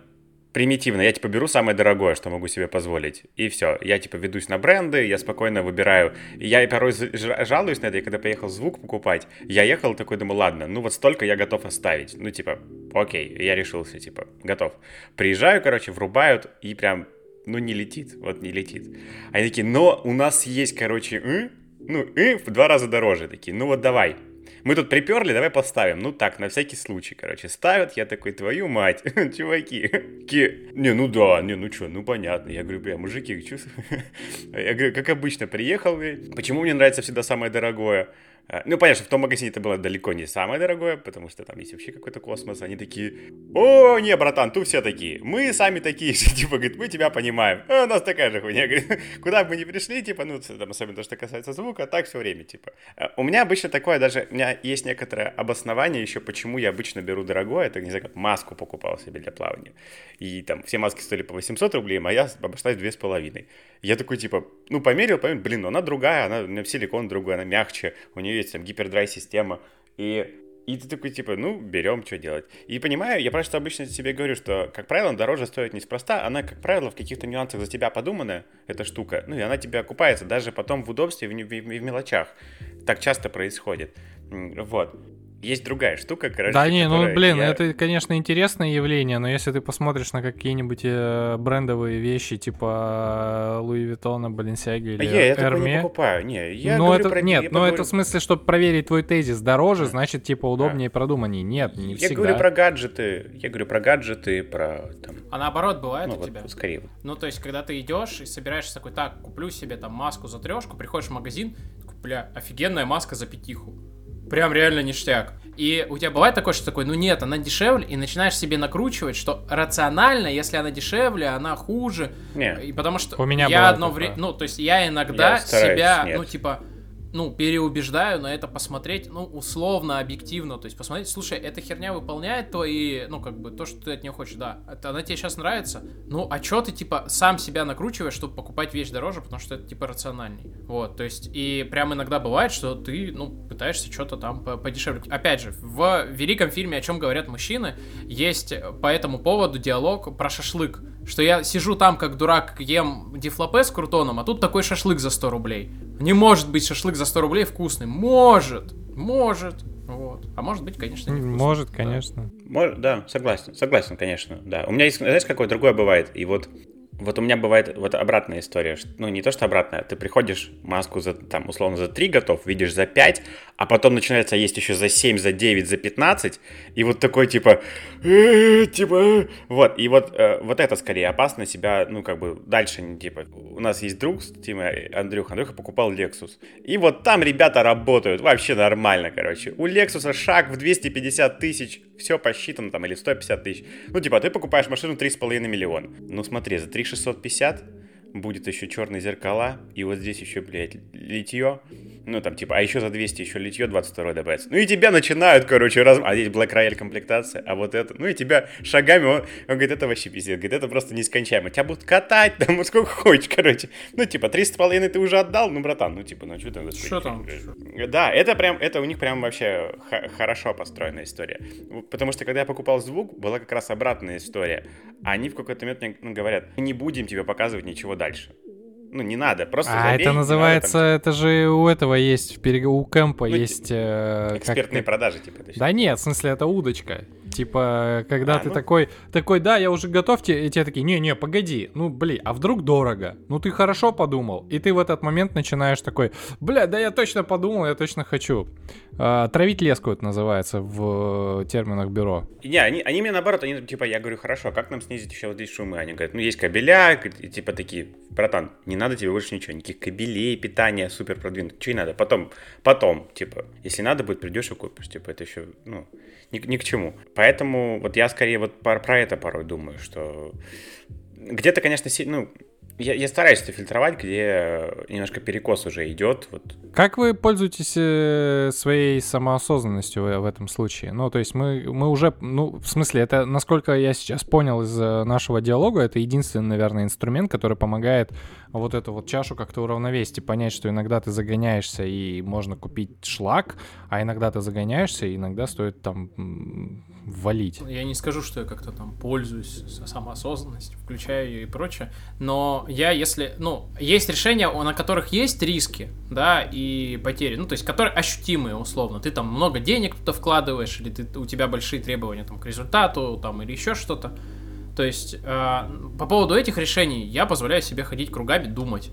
примитивно. Я, типа, беру самое дорогое, что могу себе позволить, и все. Я, типа, ведусь на бренды, я спокойно выбираю. Я порой жалуюсь на это, я когда поехал звук покупать, я ехал такой, думаю, ладно, ну вот столько я готов оставить. Ну, типа, окей, я решился, типа, готов. Приезжаю, короче, врубают, и прям, ну, не летит, вот не летит. Они такие, но у нас есть, короче, ну, э, в два раза дороже. Такие, ну вот давай, мы тут приперли, давай поставим. Ну так, на всякий случай, короче. Ставят, я такой, твою мать, <laughs> чуваки. Ки... Не, ну да, не, ну что, ну понятно. Я говорю, бля, мужики, чувствую. <laughs> Я говорю, как обычно, приехал, почему мне нравится всегда самое дорогое? А, ну, понятно, что в том магазине это было далеко не самое дорогое, потому что там есть вообще какой-то космос. Они такие, о, не, братан, тут все такие. Мы сами такие же, <laughs> типа, говорит, мы тебя понимаем. А, у нас такая же хуйня. <laughs> Говорит, куда бы мы ни пришли, типа, ну, там, особенно то, что касается звука, так все время, типа. А, у меня обычно такое даже, у меня есть некоторое обоснование еще, почему я обычно беру дорогое. Это, не знаю, как маску покупал себе для плавания. И там все маски стоили по 800 рублей, моя обошлась две с половиной. Я такой, типа, ну, померил, померил, блин, ну, она другая, она, у меня силикон другой, она мягче, у нее есть там гипердрай-система. И и ты такой, типа, ну, берем, что делать. И понимаю, я просто обычно себе говорю, что, как правило, дороже стоит неспроста, она, как правило, в каких-то нюансах за тебя подуманная, эта штука, ну, и она тебе окупается даже потом в удобстве в, в, в мелочах. Так часто происходит. Вот есть другая штука, короче. Да не, ну блин, я... это, конечно, интересное явление, но если ты посмотришь на какие-нибудь э, брендовые вещи, типа Луи Виттона, Баленсиаги или я, я Эрме... не покупаю, не, я ну, это, про... Нет, я но поговорю... это в смысле, чтобы проверить твой тезис дороже, значит, типа, удобнее а. и продуманнее. Нет, не я всегда. Я говорю про гаджеты, я говорю про гаджеты, про там... А наоборот бывает ну, у вот, тебя? скорее. Ну, то есть, когда ты идешь и собираешься такой, так, куплю себе там маску за трешку, приходишь в магазин, бля, офигенная маска за пятиху. Прям реально ништяк. И у тебя бывает такое, что такой, ну нет, она дешевле, и начинаешь себе накручивать, что рационально, если она дешевле, она хуже. Нет. И потому что у меня я одно время, ну, то есть я иногда я стараюсь, себя, нет. ну, типа, ну, переубеждаю на это посмотреть, ну, условно, объективно, то есть посмотреть, слушай, эта херня выполняет твои, ну, как бы, то, что ты от нее хочешь, да, это, она тебе сейчас нравится, ну, а чё ты, типа, сам себя накручиваешь, чтобы покупать вещь дороже, потому что это, типа, рациональней, вот, то есть, и прям иногда бывает, что ты, ну, пытаешься что-то там подешевле. Опять же, в великом фильме «О чем говорят мужчины» есть по этому поводу диалог про шашлык, что я сижу там, как дурак, ем дифлопе с крутоном, а тут такой шашлык за 100 рублей. Не может быть шашлык за 100 рублей вкусный. Может, может. Вот. А может быть, конечно, не вкусный. Может, конечно. Да. Может, да, согласен, согласен, конечно, да. У меня есть, знаешь, какое другое бывает, и вот вот у меня бывает вот обратная история. Ну, не то, что обратная. Ты приходишь, маску за, там, условно, за 3 готов, видишь за 5, а потом начинается есть еще за 7, за 9, за 15, и вот такой, типа, «Э, типа, вот, и вот, э, вот это скорее опасно себя, ну, как бы, дальше, типа, у нас есть друг, Тима, Андрюха, Андрюха покупал Lexus, и вот там ребята работают вообще нормально, короче. У Lexus шаг в 250 тысяч, все посчитано там, или 150 тысяч. Ну, типа, ты покупаешь машину 3,5 миллиона. Ну, смотри, за 3,650 будет еще черные зеркала, и вот здесь еще, блядь, литье. Ну, там, типа, а еще за 200 еще литье 22 добавится. Ну, и тебя начинают, короче, раз... А здесь Black Royale комплектация, а вот это... Ну, и тебя шагами... Он, он говорит, это вообще пиздец. Говорит, это просто нескончаемо. Тебя будут катать, там, вот сколько хочешь, короче. Ну, типа, 300 ты уже отдал, ну, братан, ну, типа, ну, что там... Что там? Да, это прям... Это у них прям вообще хорошо построенная история. Потому что, когда я покупал звук, была как раз обратная история. Они в какой-то момент мне ну, говорят, не будем тебе показывать ничего дальше. Ну, не надо, просто А забей, это называется, надо, там... это же у этого есть, у Кэмпа ну, есть... Э, экспертные как... продажи, типа. Да нет, в смысле, это удочка. Типа, когда а, ты ну... такой, такой, да, я уже готов, и тебе такие, не-не, погоди, ну, блин, а вдруг дорого? Ну, ты хорошо подумал. И ты в этот момент начинаешь такой, бля, да я точно подумал, я точно хочу. А, травить леску это называется в терминах бюро. Не, они, они мне наоборот, они типа, я говорю, хорошо, а как нам снизить еще вот здесь шумы? Они говорят, ну, есть кабеля, и, типа такие, братан, не надо тебе больше ничего, никаких кабелей, питания супер продвинутых, что не надо, потом, потом, типа, если надо будет, придешь и купишь, типа, это еще, ну, ни, ни к чему. Поэтому вот я скорее вот про, про это порой думаю, что где-то, конечно, ну, я, я стараюсь это фильтровать, где немножко перекос уже идет. Вот. Как вы пользуетесь э, своей самоосознанностью в, в этом случае? Ну, то есть мы, мы уже, ну, в смысле, это, насколько я сейчас понял из э, нашего диалога, это единственный, наверное, инструмент, который помогает вот эту вот чашу как-то уравновесить и понять, что иногда ты загоняешься и можно купить шлак, а иногда ты загоняешься и иногда стоит там валить. Я не скажу, что я как-то там пользуюсь самоосознанностью, включаю ее и прочее, но я, если, ну, есть решения, на которых есть риски, да, и потери, ну, то есть, которые ощутимые, условно, ты там много денег туда вкладываешь, или ты, у тебя большие требования там к результату, там, или еще что-то, то есть, э, по поводу этих решений я позволяю себе ходить кругами, думать,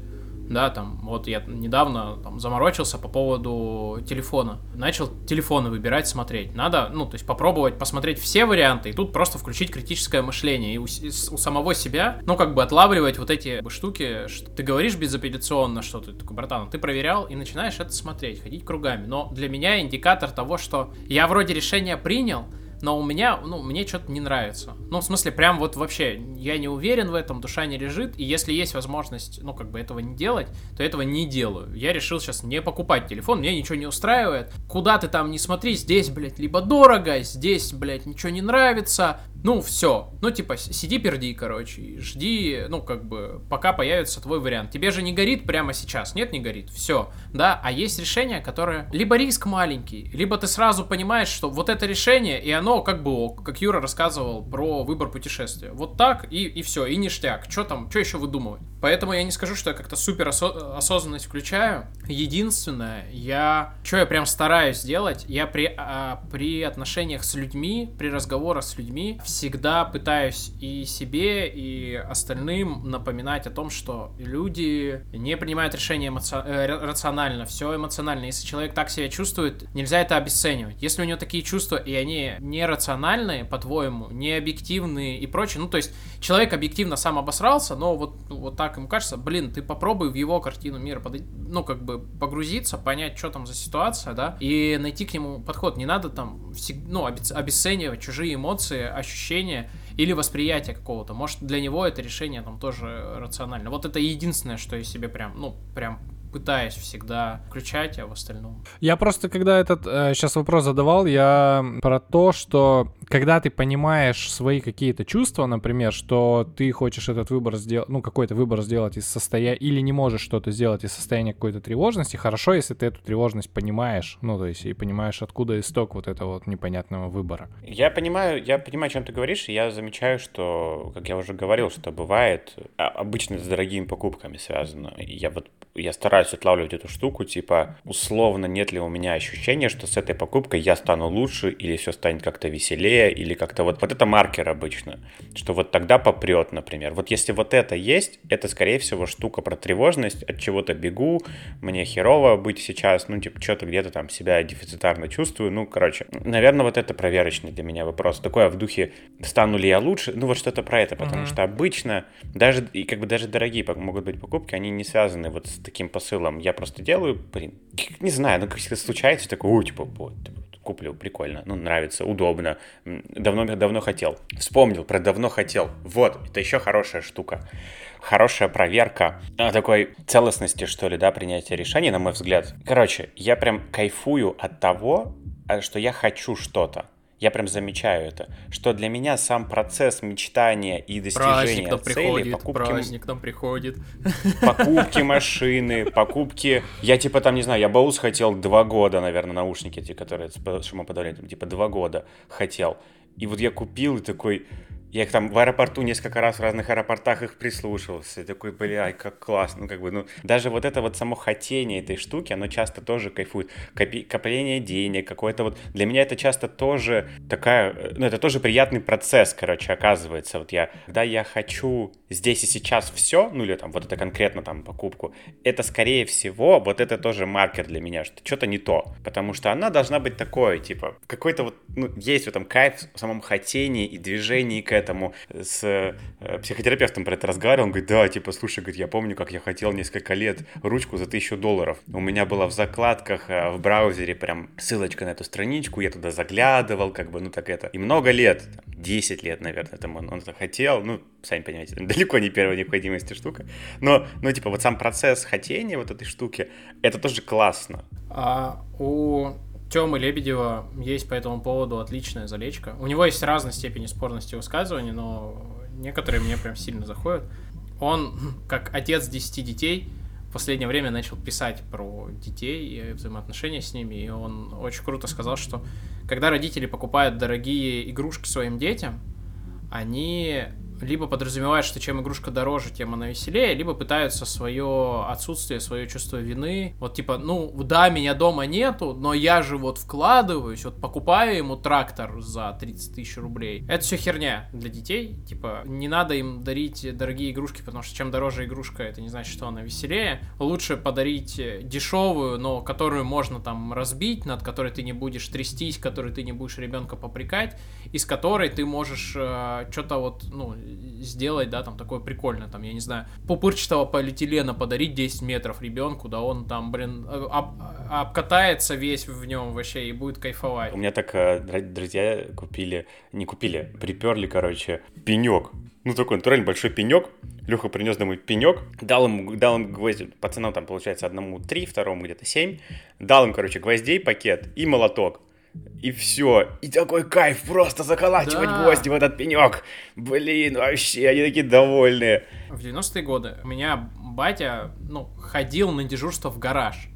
да, там, вот я недавно там заморочился по поводу телефона, начал телефоны выбирать, смотреть, надо, ну, то есть попробовать посмотреть все варианты, и тут просто включить критическое мышление, и у, у самого себя, ну, как бы отлавливать вот эти штуки, что ты говоришь безапелляционно что-то, такой, братан, ты проверял, и начинаешь это смотреть, ходить кругами, но для меня индикатор того, что я вроде решение принял, но у меня, ну, мне что-то не нравится. Ну, в смысле, прям вот вообще, я не уверен в этом, душа не лежит, и если есть возможность, ну, как бы этого не делать, то этого не делаю. Я решил сейчас не покупать телефон, мне ничего не устраивает. Куда ты там не смотри, здесь, блядь, либо дорого, здесь, блядь, ничего не нравится, ну, все. Ну, типа, сиди, перди, короче, и жди, ну, как бы, пока появится твой вариант. Тебе же не горит прямо сейчас. Нет, не горит. Все. Да, а есть решение, которое либо риск маленький, либо ты сразу понимаешь, что вот это решение, и оно как бы как Юра рассказывал про выбор путешествия. Вот так, и, и все, и ништяк. Что там, что еще выдумывать? Поэтому я не скажу, что я как-то супер осо- осознанность включаю. Единственное, я, что я прям стараюсь делать, я при, а, при отношениях с людьми, при разговорах с людьми, всегда пытаюсь и себе, и остальным напоминать о том, что люди не принимают решения эмоци... э, рационально, все эмоционально. Если человек так себя чувствует, нельзя это обесценивать. Если у него такие чувства, и они не рациональные, по-твоему, не объективные и прочее, ну, то есть человек объективно сам обосрался, но вот, вот так ему кажется, блин, ты попробуй в его картину мира, под... ну, как бы погрузиться, понять, что там за ситуация, да, и найти к нему подход. Не надо там, ну, обесценивать чужие эмоции, ощущения ощущение или восприятие какого-то. Может, для него это решение там тоже рационально. Вот это единственное, что я себе прям, ну, прям пытаюсь всегда включать, а в остальном. Я просто, когда этот э, сейчас вопрос задавал, я про то, что когда ты понимаешь свои какие-то чувства, например, что ты хочешь этот выбор сделать, ну, какой-то выбор сделать из состояния, или не можешь что-то сделать из состояния какой-то тревожности, хорошо, если ты эту тревожность понимаешь, ну, то есть, и понимаешь, откуда исток вот этого вот непонятного выбора. Я понимаю, я понимаю, о чем ты говоришь, и я замечаю, что, как я уже говорил, что бывает, а, обычно с дорогими покупками связано. Я вот, я стараюсь отлавливать эту штуку, типа, условно, нет ли у меня ощущения, что с этой покупкой я стану лучше, или все станет как-то веселее, быстрее или как-то вот, вот это маркер обычно, что вот тогда попрет, например. Вот если вот это есть, это, скорее всего, штука про тревожность, от чего-то бегу, мне херово быть сейчас, ну, типа, что-то где-то там себя дефицитарно чувствую, ну, короче, наверное, вот это проверочный для меня вопрос. Такое в духе, стану ли я лучше, ну, вот что-то про это, потому uh-huh. что обычно даже, и как бы даже дорогие могут быть покупки, они не связаны вот с таким посылом. Я просто делаю, блин, не знаю, ну, как случается, такой, ой, типа, вот, куплю, прикольно, ну, нравится, удобно, давно, давно хотел. Вспомнил про давно хотел. Вот, это еще хорошая штука. Хорошая проверка а, такой целостности, что ли, да, принятия решений, на мой взгляд. Короче, я прям кайфую от того, а, что я хочу что-то я прям замечаю это, что для меня сам процесс мечтания и достижения праздник цели, приходит, покупки... Праздник нам приходит. Покупки <laughs> машины, покупки... Я типа там, не знаю, я Баус хотел два года, наверное, наушники, эти, которые с шумоподавлением, типа два года хотел. И вот я купил и такой, я их там в аэропорту несколько раз в разных аэропортах их прислушивался. И такой, бля, как классно. Ну, как бы, ну, даже вот это вот само хотение этой штуки, оно часто тоже кайфует. Копи- копление денег, какое-то вот... Для меня это часто тоже такая... Ну, это тоже приятный процесс, короче, оказывается. Вот я... Когда я хочу здесь и сейчас все, ну, или там вот это конкретно там покупку, это, скорее всего, вот это тоже маркер для меня, что что-то не то. Потому что она должна быть такой, типа, какой-то вот... Ну, есть в этом кайф в самом хотении и движении к этому с э, психотерапевтом про это разговаривал, он говорит, да, типа, слушай, говорит, я помню, как я хотел несколько лет ручку за тысячу долларов. У меня была в закладках э, в браузере прям ссылочка на эту страничку, я туда заглядывал, как бы, ну так это. И много лет, там, 10 лет, наверное, там он, он хотел, ну, сами понимаете, далеко не первой необходимости штука. Но, ну, типа, вот сам процесс хотения вот этой штуки, это тоже классно. А у Тёмы Лебедева есть по этому поводу отличная залечка. У него есть разной степени спорности высказываний, но некоторые мне прям сильно заходят. Он, <laughs> как отец 10 детей, в последнее время начал писать про детей и взаимоотношения с ними, и он очень круто сказал, что когда родители покупают дорогие игрушки своим детям, они либо подразумевают, что чем игрушка дороже, тем она веселее, либо пытаются свое отсутствие, свое чувство вины. Вот типа, ну, да, меня дома нету, но я же вот вкладываюсь, вот покупаю ему трактор за 30 тысяч рублей. Это все херня для детей. Типа, не надо им дарить дорогие игрушки, потому что чем дороже игрушка, это не значит, что она веселее. Лучше подарить дешевую, но которую можно там разбить, над которой ты не будешь трястись, которой ты не будешь ребенка попрекать, из которой ты можешь э, что-то вот, ну, сделать, да, там такое прикольное, там, я не знаю, пупырчатого полиэтилена подарить 10 метров ребенку, да, он там, блин, об, обкатается весь в нем вообще и будет кайфовать. У меня так э, друзья купили, не купили, приперли, короче, пенек. Ну, такой натурально большой пенек. Леха принес домой пенек, дал ему, дал им гвозди, пацанам там, получается, одному три, второму где-то семь. Дал им, короче, гвоздей пакет и молоток. И все. И такой кайф просто заколачивать да. гвозди в этот пенек. Блин, вообще, они такие довольные. В 90-е годы у меня батя, ну, ходил на дежурство в гараж.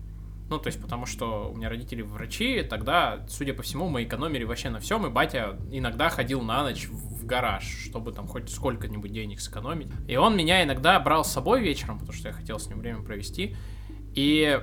Ну, то есть, потому что у меня родители врачи, тогда, судя по всему, мы экономили вообще на всем, и батя иногда ходил на ночь в гараж, чтобы там хоть сколько-нибудь денег сэкономить. И он меня иногда брал с собой вечером, потому что я хотел с ним время провести. И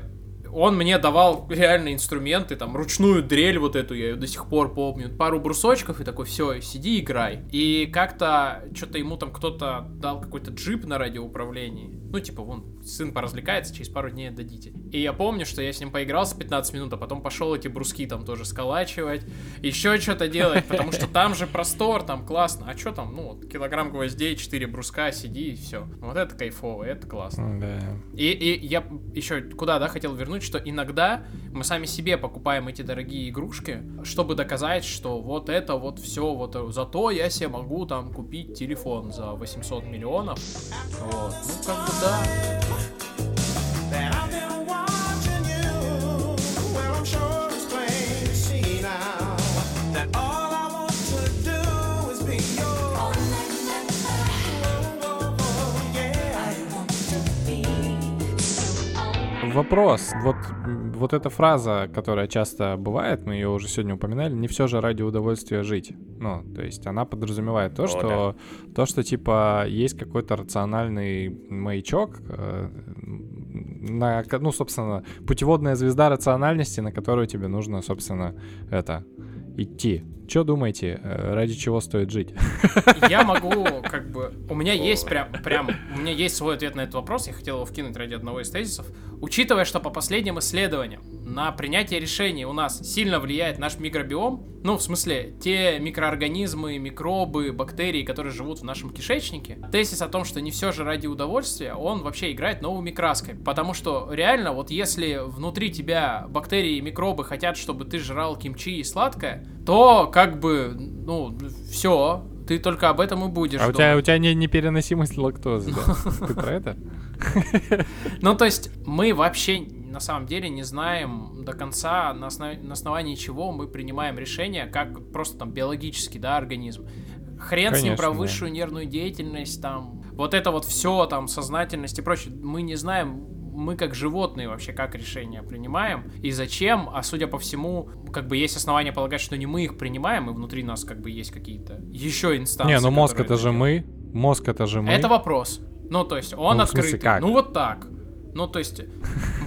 он мне давал реальные инструменты, там, ручную дрель вот эту, я ее до сих пор помню, пару брусочков и такой, все, сиди, играй. И как-то что-то ему там кто-то дал какой-то джип на радиоуправлении. Ну, типа, вон, сын поразвлекается, через пару дней отдадите. И я помню, что я с ним поигрался 15 минут, а потом пошел эти бруски там тоже сколачивать, еще что-то делать, потому что там же простор, там классно. А что там, ну, вот, килограмм гвоздей, 4 бруска, сиди и все. Вот это кайфово, это классно. Да. И, и я еще куда, да, хотел вернуть, что иногда мы сами себе покупаем эти дорогие игрушки, чтобы доказать, что вот это вот все, вот зато я себе могу там купить телефон за 800 миллионов. Вот. Ну, как бы да. Вопрос. Вот, вот эта фраза, которая часто бывает, мы ее уже сегодня упоминали, не все же ради удовольствия жить. Ну, то есть она подразумевает то, О, что да. то, что типа есть какой-то рациональный маячок, э, на, ну, собственно, путеводная звезда рациональности, на которую тебе нужно, собственно, это идти. Что думаете, э, ради чего стоит жить? Я могу, как бы, у меня есть прям, прям, у меня есть свой ответ на этот вопрос, я хотел его вкинуть ради одного из тезисов. Учитывая, что по последним исследованиям на принятие решений у нас сильно влияет наш микробиом, ну, в смысле, те микроорганизмы, микробы, бактерии, которые живут в нашем кишечнике, тезис о том, что не все же ради удовольствия, он вообще играет новыми краской. Потому что реально, вот если внутри тебя бактерии и микробы хотят, чтобы ты жрал кимчи и сладкое, то как бы, ну, все, ты только об этом и будешь. А у тебя, у тебя не, непереносимость лактозы, да? <laughs> Ты про это? <laughs> Ну, то есть, мы вообще на самом деле не знаем до конца, на, основ... на основании чего мы принимаем решение, как просто там биологически, да, организм. Хрен Конечно, с ним про высшую да. нервную деятельность, там, вот это вот все, там, сознательность и прочее. Мы не знаем мы как животные вообще как решения принимаем и зачем, а судя по всему, как бы есть основания полагать, что не мы их принимаем, и внутри нас как бы есть какие-то еще инстанции. Не, ну мозг это же мы, мозг это же мы. Это вопрос. Ну, то есть он ну, открытый. Смысле, как? Ну, вот так. Ну, то есть,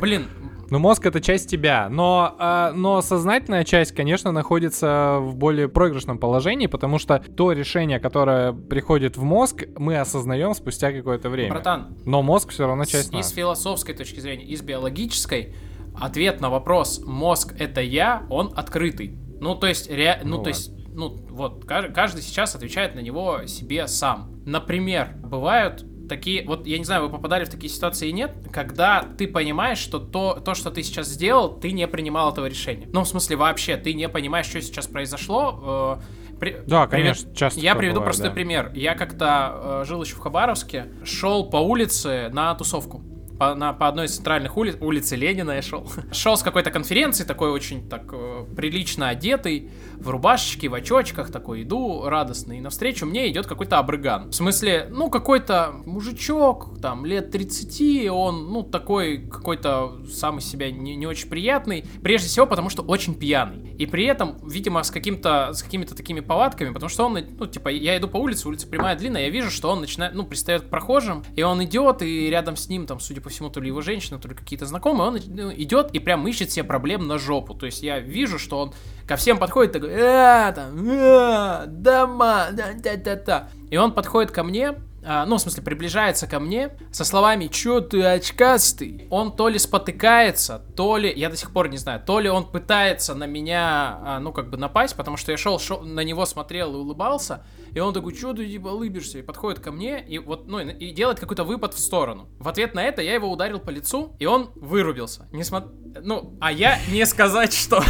блин, ну, мозг это часть тебя, но, э, но сознательная часть, конечно, находится в более проигрышном положении, потому что то решение, которое приходит в мозг, мы осознаем спустя какое-то время. Братан, но мозг все равно часть с, нас. И с философской точки зрения, и с биологической, ответ на вопрос «мозг это я», он открытый. Ну, то есть, ре... ну, ну, то ладно. есть ну, вот, каждый сейчас отвечает на него себе сам. Например, бывают такие, вот я не знаю, вы попадали в такие ситуации и нет, когда ты понимаешь, что то, то, что ты сейчас сделал, ты не принимал этого решения. Ну, в смысле, вообще, ты не понимаешь, что сейчас произошло. Э, при... Да, конечно, Привет... часто. Я приведу бывает, простой да. пример. Я как-то э, жил еще в Хабаровске, шел по улице на тусовку. По, на, по одной из центральных улиц, улицы Ленина я шел. <laughs> шел с какой-то конференции, такой очень так э, прилично одетый, в рубашечке, в очочках, такой иду радостный, и навстречу мне идет какой-то абрыган. В смысле, ну, какой-то мужичок, там, лет 30, он, ну, такой какой-то сам из себя не, не очень приятный, прежде всего потому, что очень пьяный. И при этом, видимо, с каким-то, с какими-то такими повадками, потому что он, ну, типа, я иду по улице, улица прямая, длинная, я вижу, что он начинает, ну, пристает к прохожим, и он идет, и рядом с ним, там, судя по всему, то ли его женщина, то ли какие-то знакомые, он ну, идет и прям ищет себе проблем на жопу. То есть я вижу, что он ко всем подходит такой, э, там, э, дома, да, да, да, да. И он подходит ко мне, а, ну, в смысле, приближается ко мне со словами «Чё ты очкастый?» Он то ли спотыкается, то ли, я до сих пор не знаю, то ли он пытается на меня, а, ну, как бы напасть, потому что я шел, шел на него смотрел и улыбался, и он такой «Чё ты, типа, улыбишься?» И подходит ко мне, и вот, ну, и делает какой-то выпад в сторону. В ответ на это я его ударил по лицу, и он вырубился. Не смо... Ну, а я не сказать, что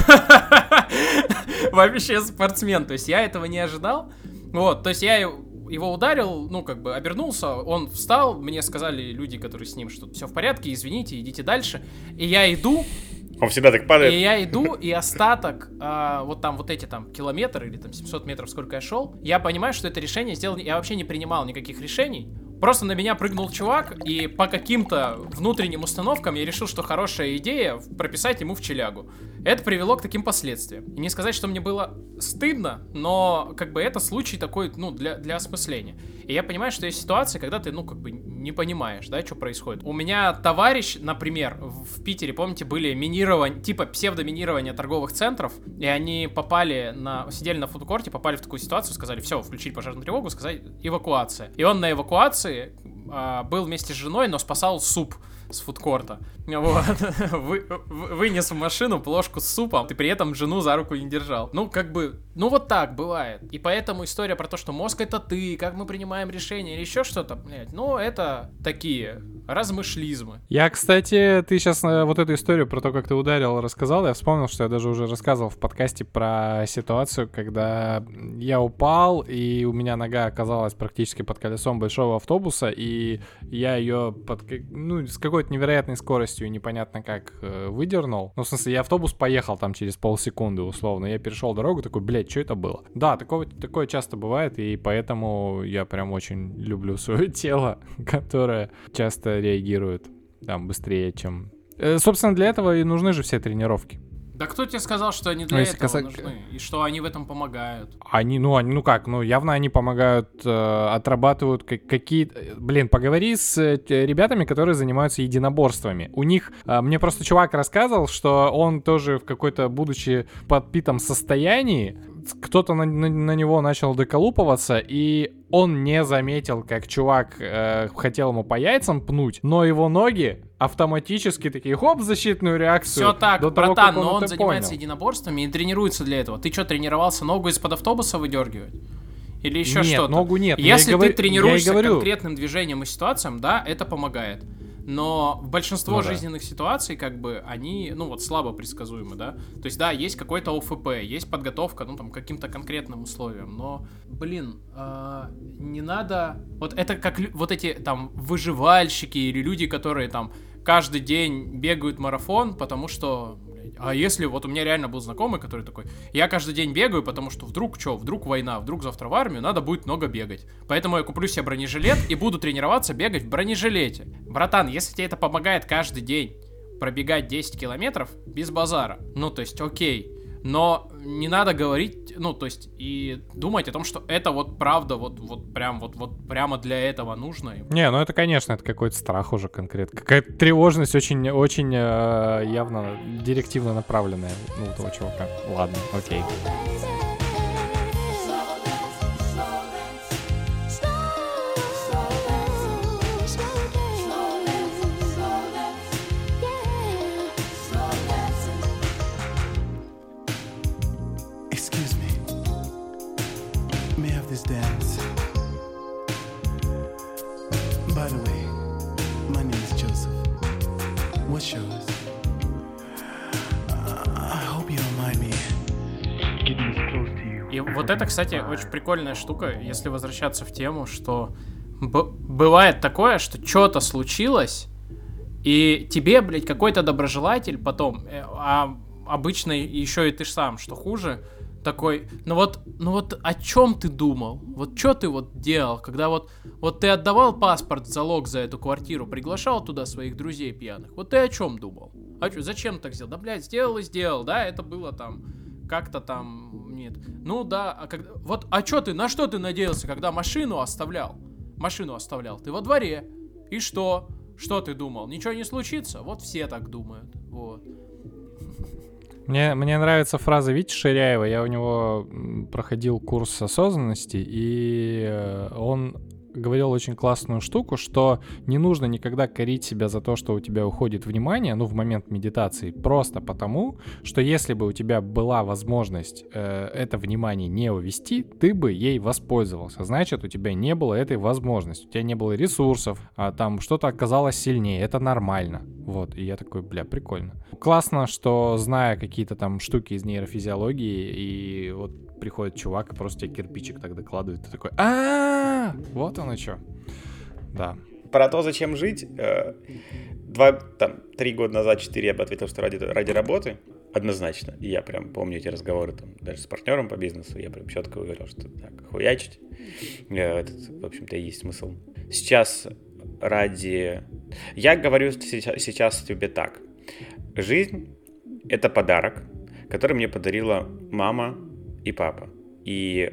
<laughs> вообще спортсмен, то есть я этого не ожидал. Вот, то есть я его ударил, ну, как бы обернулся, он встал, мне сказали люди, которые с ним, что все в порядке, извините, идите дальше. И я иду, он всегда так падает. И я иду, и остаток, а, вот там вот эти там километры или там 700 метров, сколько я шел, я понимаю, что это решение сделано, я вообще не принимал никаких решений, Просто на меня прыгнул чувак, и по каким-то внутренним установкам я решил, что хорошая идея прописать ему в челягу. Это привело к таким последствиям. И не сказать, что мне было стыдно, но как бы это случай такой, ну, для, для осмысления. И я понимаю, что есть ситуации, когда ты, ну, как бы не понимаешь, да, что происходит. У меня товарищ, например, в Питере, помните, были минирование, типа псевдоминирование торговых центров, и они попали на, сидели на фудкорте, попали в такую ситуацию, сказали, все, включить пожарную тревогу, сказать эвакуация. И он на эвакуации а, был вместе с женой, но спасал суп с фудкорта. Вот. <laughs> Вы, вынес в машину плошку с супом, ты при этом жену за руку не держал. Ну, как бы, ну вот так бывает. И поэтому история про то, что мозг это ты, как мы принимаем решения или еще что-то, блядь, ну, это такие размышлизмы. Я, кстати, ты сейчас э, вот эту историю про то, как ты ударил, рассказал. Я вспомнил, что я даже уже рассказывал в подкасте про ситуацию, когда я упал, и у меня нога оказалась практически под колесом большого автобуса, и я ее под, ну, с какой-то невероятной скоростью непонятно как э, выдернул. Ну, в смысле, я автобус поехал там через полсекунды, условно. Я перешел дорогу, такой, блядь, что это было? Да, такое, такое часто бывает, и поэтому я прям очень люблю <laughs> свое тело, которое часто реагирует там быстрее, чем... Э, собственно, для этого и нужны же все тренировки. Да кто тебе сказал, что они для ну, этого касать... нужны? И что они в этом помогают? Они, ну, они, ну как, ну явно они помогают, э, отрабатывают как, какие... Блин, поговори с э, ребятами, которые занимаются единоборствами. У них, э, мне просто чувак рассказывал, что он тоже в какой-то, будучи подпитом состоянии, кто-то на, на, на него начал доколупываться, и он не заметил, как чувак э, хотел ему по яйцам пнуть, но его ноги автоматически такие, хоп, защитную реакцию. Все так, до братан, того, но он занимается понял. единоборствами и тренируется для этого. Ты что, тренировался ногу из-под автобуса выдергивать? Или еще что-то? Нет, ногу нет. Если ты тренируешься конкретным движением и ситуациям, да, это помогает но большинство ну, жизненных да. ситуаций, как бы, они, ну, вот, слабо предсказуемы, да, то есть, да, есть какой-то ОФП, есть подготовка, ну, там, к каким-то конкретным условиям, но, блин, э, не надо, вот это как вот эти, там, выживальщики или люди, которые, там, каждый день бегают марафон, потому что а если вот у меня реально был знакомый, который такой, я каждый день бегаю, потому что вдруг что, вдруг война, вдруг завтра в армию, надо будет много бегать. Поэтому я куплю себе бронежилет и буду тренироваться бегать в бронежилете. Братан, если тебе это помогает каждый день пробегать 10 километров без базара, ну то есть окей, но не надо говорить, ну, то есть, и думать о том, что это вот правда, вот, вот прям, вот, вот прямо для этого нужно. Не, ну это, конечно, это какой-то страх уже конкретно. Какая-то тревожность очень, очень э, явно директивно направленная ну, у того чувака. Ладно, окей. Вот это, кстати, очень прикольная штука, если возвращаться в тему, что бывает такое, что что-то случилось, И тебе, блядь, какой-то доброжелатель потом, э, а обычно еще и ты ж сам, что хуже, такой, ну вот, ну вот о чем ты думал? Вот что ты вот делал, когда вот, вот ты отдавал паспорт, залог за эту квартиру, приглашал туда своих друзей пьяных, вот ты о чем думал? А чё, зачем так сделал? Да, блядь, сделал и сделал, да, это было там как-то там, нет. Ну да, а когда, вот, а что ты, на что ты надеялся, когда машину оставлял? Машину оставлял, ты во дворе, и что? Что ты думал? Ничего не случится? Вот все так думают, вот. Мне, мне нравится фраза Вити Ширяева. Я у него проходил курс осознанности, и э, он говорил очень классную штуку, что не нужно никогда корить себя за то, что у тебя уходит внимание, ну, в момент медитации, просто потому, что если бы у тебя была возможность э, это внимание не увести, ты бы ей воспользовался. Значит, у тебя не было этой возможности, у тебя не было ресурсов, а там что-то оказалось сильнее, это нормально. Вот, и я такой, бля, прикольно. Классно, что зная какие-то там штуки из нейрофизиологии, и вот приходит чувак и просто тебе кирпичик так докладывает. Ты такой, а вот оно что. Да. Про то, зачем жить, э, два, там, три года назад, четыре я бы ответил, что ради, ради работы, однозначно. И я прям помню эти разговоры там даже с партнером по бизнесу, я прям четко говорил, что так, хуячить, э, этот, в общем-то, и есть смысл. Сейчас ради... Я говорю сейчас, сейчас тебе так. Жизнь — это подарок, который мне подарила мама и папа. И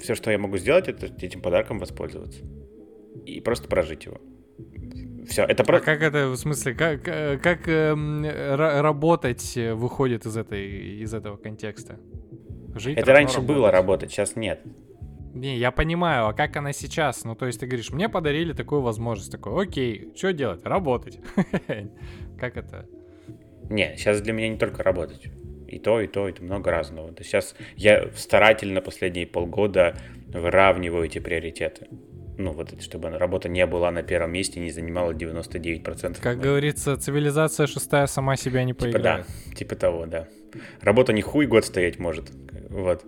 все, что я могу сделать, это этим подарком воспользоваться. И просто прожить его. Все, это просто... А как это, в смысле, как, как эм, работать выходит из, этой, из этого контекста? Жить, это раньше работать. было работать, сейчас нет. Не, я понимаю, а как она сейчас? Ну, то есть ты говоришь, мне подарили такую возможность. Такой, окей, что делать? Работать. <laughs> Как это? Не, сейчас для меня не только работать и то, и то, и то, много разного. То сейчас я старательно последние полгода выравниваю эти приоритеты. Ну, вот это, чтобы работа не была на первом месте, не занимала 99%. Как говорится, цивилизация шестая сама себя не поиграет. Типа да, типа того, да. Работа не хуй год стоять может. Вот.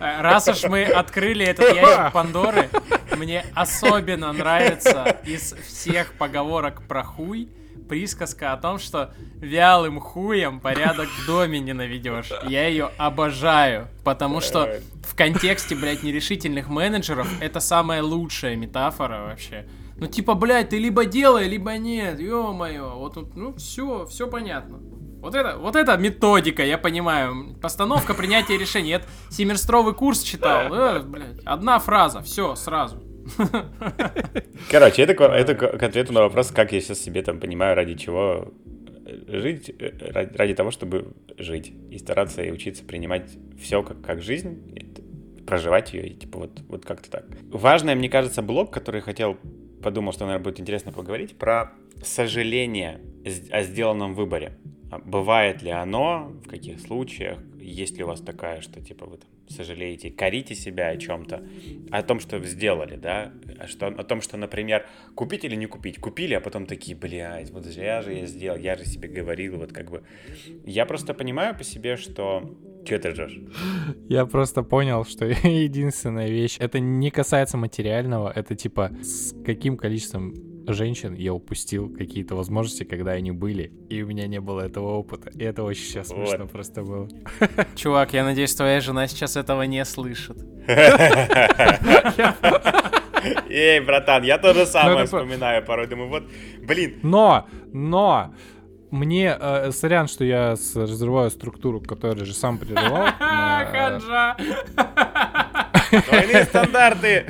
Раз уж мы открыли этот ящик Пандоры, мне особенно нравится из всех поговорок про хуй присказка о том, что вялым хуем порядок в доме не наведешь. Я ее обожаю, потому что в контексте, блядь, нерешительных менеджеров это самая лучшая метафора вообще. Ну, типа, блядь, ты либо делай, либо нет, ё-моё, вот, ну, все, все понятно. Вот это, вот это методика, я понимаю. Постановка принятия решений. Это семестровый курс читал. Э, блядь, одна фраза, все, сразу. Короче, это, это к ответу на вопрос, как я сейчас себе там понимаю, ради чего жить, ради, ради того, чтобы жить. И стараться и учиться принимать все как, как жизнь, проживать ее, и типа вот, вот как-то так. Важный, мне кажется, блок, который хотел, подумал, что, наверное, будет интересно поговорить, про сожаление о сделанном выборе. А бывает ли оно, в каких случаях, есть ли у вас такая, что типа вы там сожалеете, корите себя о чем-то, о том, что сделали, да, а что, о том, что, например, купить или не купить, купили, а потом такие, блядь, вот зря же я сделал, я же себе говорил, вот как бы, я просто понимаю по себе, что Че ты ржешь? Я просто понял, что <laughs> единственная вещь, это не касается материального, это типа с каким количеством женщин я упустил какие-то возможности, когда они были, и у меня не было этого опыта. И это очень сейчас смешно вот. просто было. <laughs> Чувак, я надеюсь, твоя жена сейчас этого не слышит. <laughs> Эй, братан, я тоже самое вспоминаю порой. Думаю, вот, блин. Но, но, мне, э, сорян, что я с, разрываю структуру, которую же сам прерывал. <laughs> Ханжа! Двойные стандарты!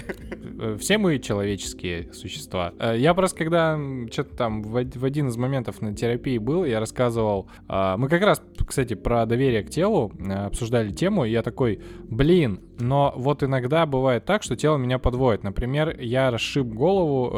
Э, все мы человеческие существа. Э, я просто когда что-то там в, один из моментов на терапии был, я рассказывал, э, мы как раз, кстати, про доверие к телу обсуждали тему, и я такой, блин, но вот иногда бывает так, что тело меня подводит. Например, я расшиб голову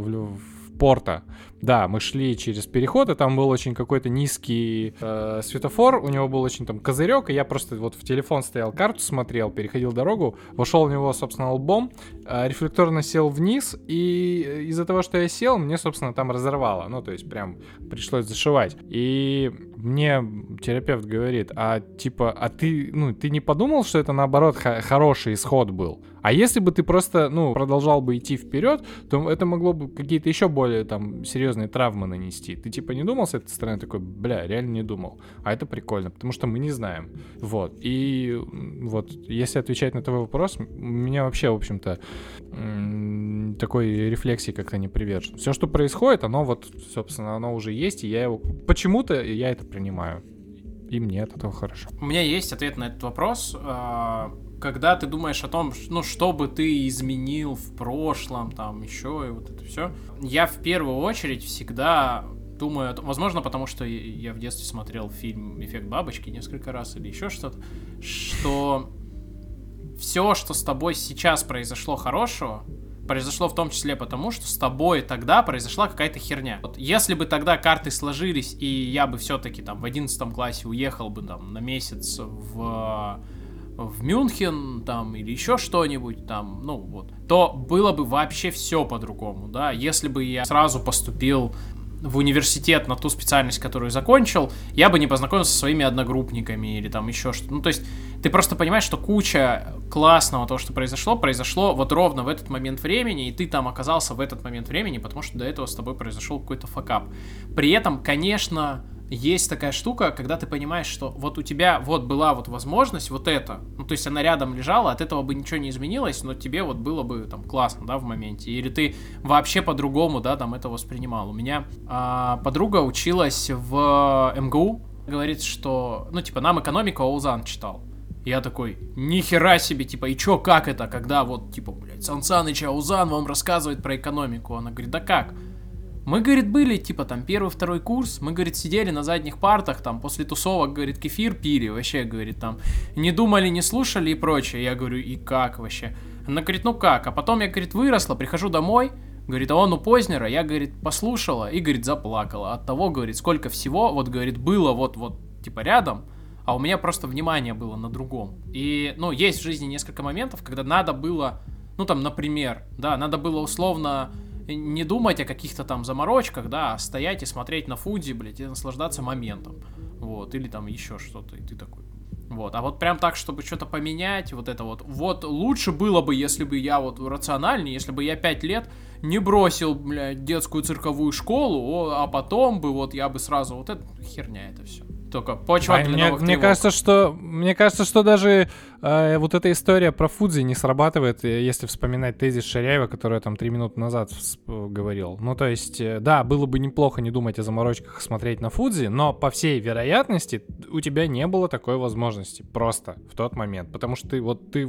в, порта, да, мы шли через переход, и там был очень какой-то низкий э, светофор, у него был очень там козырек, и я просто вот в телефон стоял, карту смотрел, переходил дорогу, вошел в него, собственно, лбом, э, рефлекторно сел вниз, и из-за того, что я сел, мне, собственно, там разорвало, ну, то есть прям пришлось зашивать. И мне терапевт говорит, а типа, а ты, ну, ты не подумал, что это наоборот хороший исход был? А если бы ты просто, ну, продолжал бы идти вперед, то это могло бы какие-то еще более там серьезные травмы нанести. Ты типа не думал с этой стороны такой, бля, реально не думал. А это прикольно, потому что мы не знаем. Вот. И вот, если отвечать на твой вопрос, меня вообще, в общем-то, такой рефлексии как-то не привержен. Все, что происходит, оно вот, собственно, оно уже есть, и я его... Почему-то я это принимаю. И мне от этого хорошо. У меня есть ответ на этот вопрос. А, когда ты думаешь о том, ну, что бы ты изменил в прошлом, там, еще и вот это все, я в первую очередь всегда думаю, возможно, потому что я в детстве смотрел фильм «Эффект бабочки» несколько раз или еще что-то, что все, что с тобой сейчас произошло хорошего, произошло в том числе потому, что с тобой тогда произошла какая-то херня. Вот если бы тогда карты сложились, и я бы все-таки там в 11 классе уехал бы там на месяц в в Мюнхен там или еще что-нибудь там, ну вот, то было бы вообще все по-другому, да, если бы я сразу поступил в университет на ту специальность, которую закончил, я бы не познакомился со своими одногруппниками или там еще что-то. Ну, то есть ты просто понимаешь, что куча классного того, что произошло, произошло вот ровно в этот момент времени, и ты там оказался в этот момент времени, потому что до этого с тобой произошел какой-то факап. При этом, конечно, есть такая штука, когда ты понимаешь, что вот у тебя вот была вот возможность вот это, ну то есть она рядом лежала, от этого бы ничего не изменилось, но тебе вот было бы там классно, да, в моменте, или ты вообще по-другому, да, там это воспринимал. У меня а, подруга училась в МГУ, говорит, что, ну типа нам экономика Оузан читал. Я такой, нихера себе, типа, и чё, как это, когда вот, типа, блядь, Сан Саныч Аузан вам рассказывает про экономику? Она говорит, да как? Мы, говорит, были, типа, там, первый, второй курс, мы, говорит, сидели на задних партах, там, после тусовок, говорит, кефир пили, вообще, говорит, там, не думали, не слушали и прочее. Я говорю, и как вообще? Она говорит, ну как? А потом я, говорит, выросла, прихожу домой, говорит, а он у Познера, я, говорит, послушала и, говорит, заплакала от того, говорит, сколько всего, вот, говорит, было вот, вот, типа, рядом, а у меня просто внимание было на другом. И, ну, есть в жизни несколько моментов, когда надо было, ну, там, например, да, надо было условно не думать о каких-то там заморочках, да, а стоять и смотреть на Фудзи, блядь, и наслаждаться моментом. Вот, или там еще что-то, и ты такой. Вот, а вот прям так, чтобы что-то поменять, вот это вот. Вот лучше было бы, если бы я вот рациональнее, если бы я пять лет не бросил, блядь, детскую цирковую школу, а потом бы вот я бы сразу, вот это херня это все. Только почва а, мне, мне кажется, что мне кажется, что даже э, вот эта история про Фудзи не срабатывает, э, если вспоминать тезис Шаряева, который я там три минуты назад говорил. Ну, то есть, э, да, было бы неплохо не думать о заморочках, смотреть на Фудзи, но по всей вероятности у тебя не было такой возможности просто в тот момент, потому что ты вот ты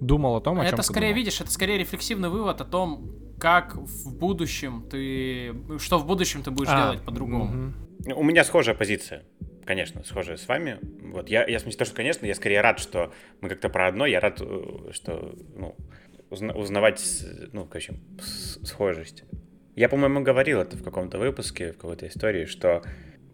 думал о том, о это чем скорее думал. видишь, это скорее рефлексивный вывод о том, как в будущем ты, что в будущем ты будешь а, делать по-другому. Угу. У меня схожая позиция конечно, схожая с вами. Вот я, я в смысле, то, что, конечно, я скорее рад, что мы как-то про одно, я рад, э, что, ну, узна, узнавать, ну, короче, схожесть. Я, по-моему, говорил это в каком-то выпуске, в какой-то истории, что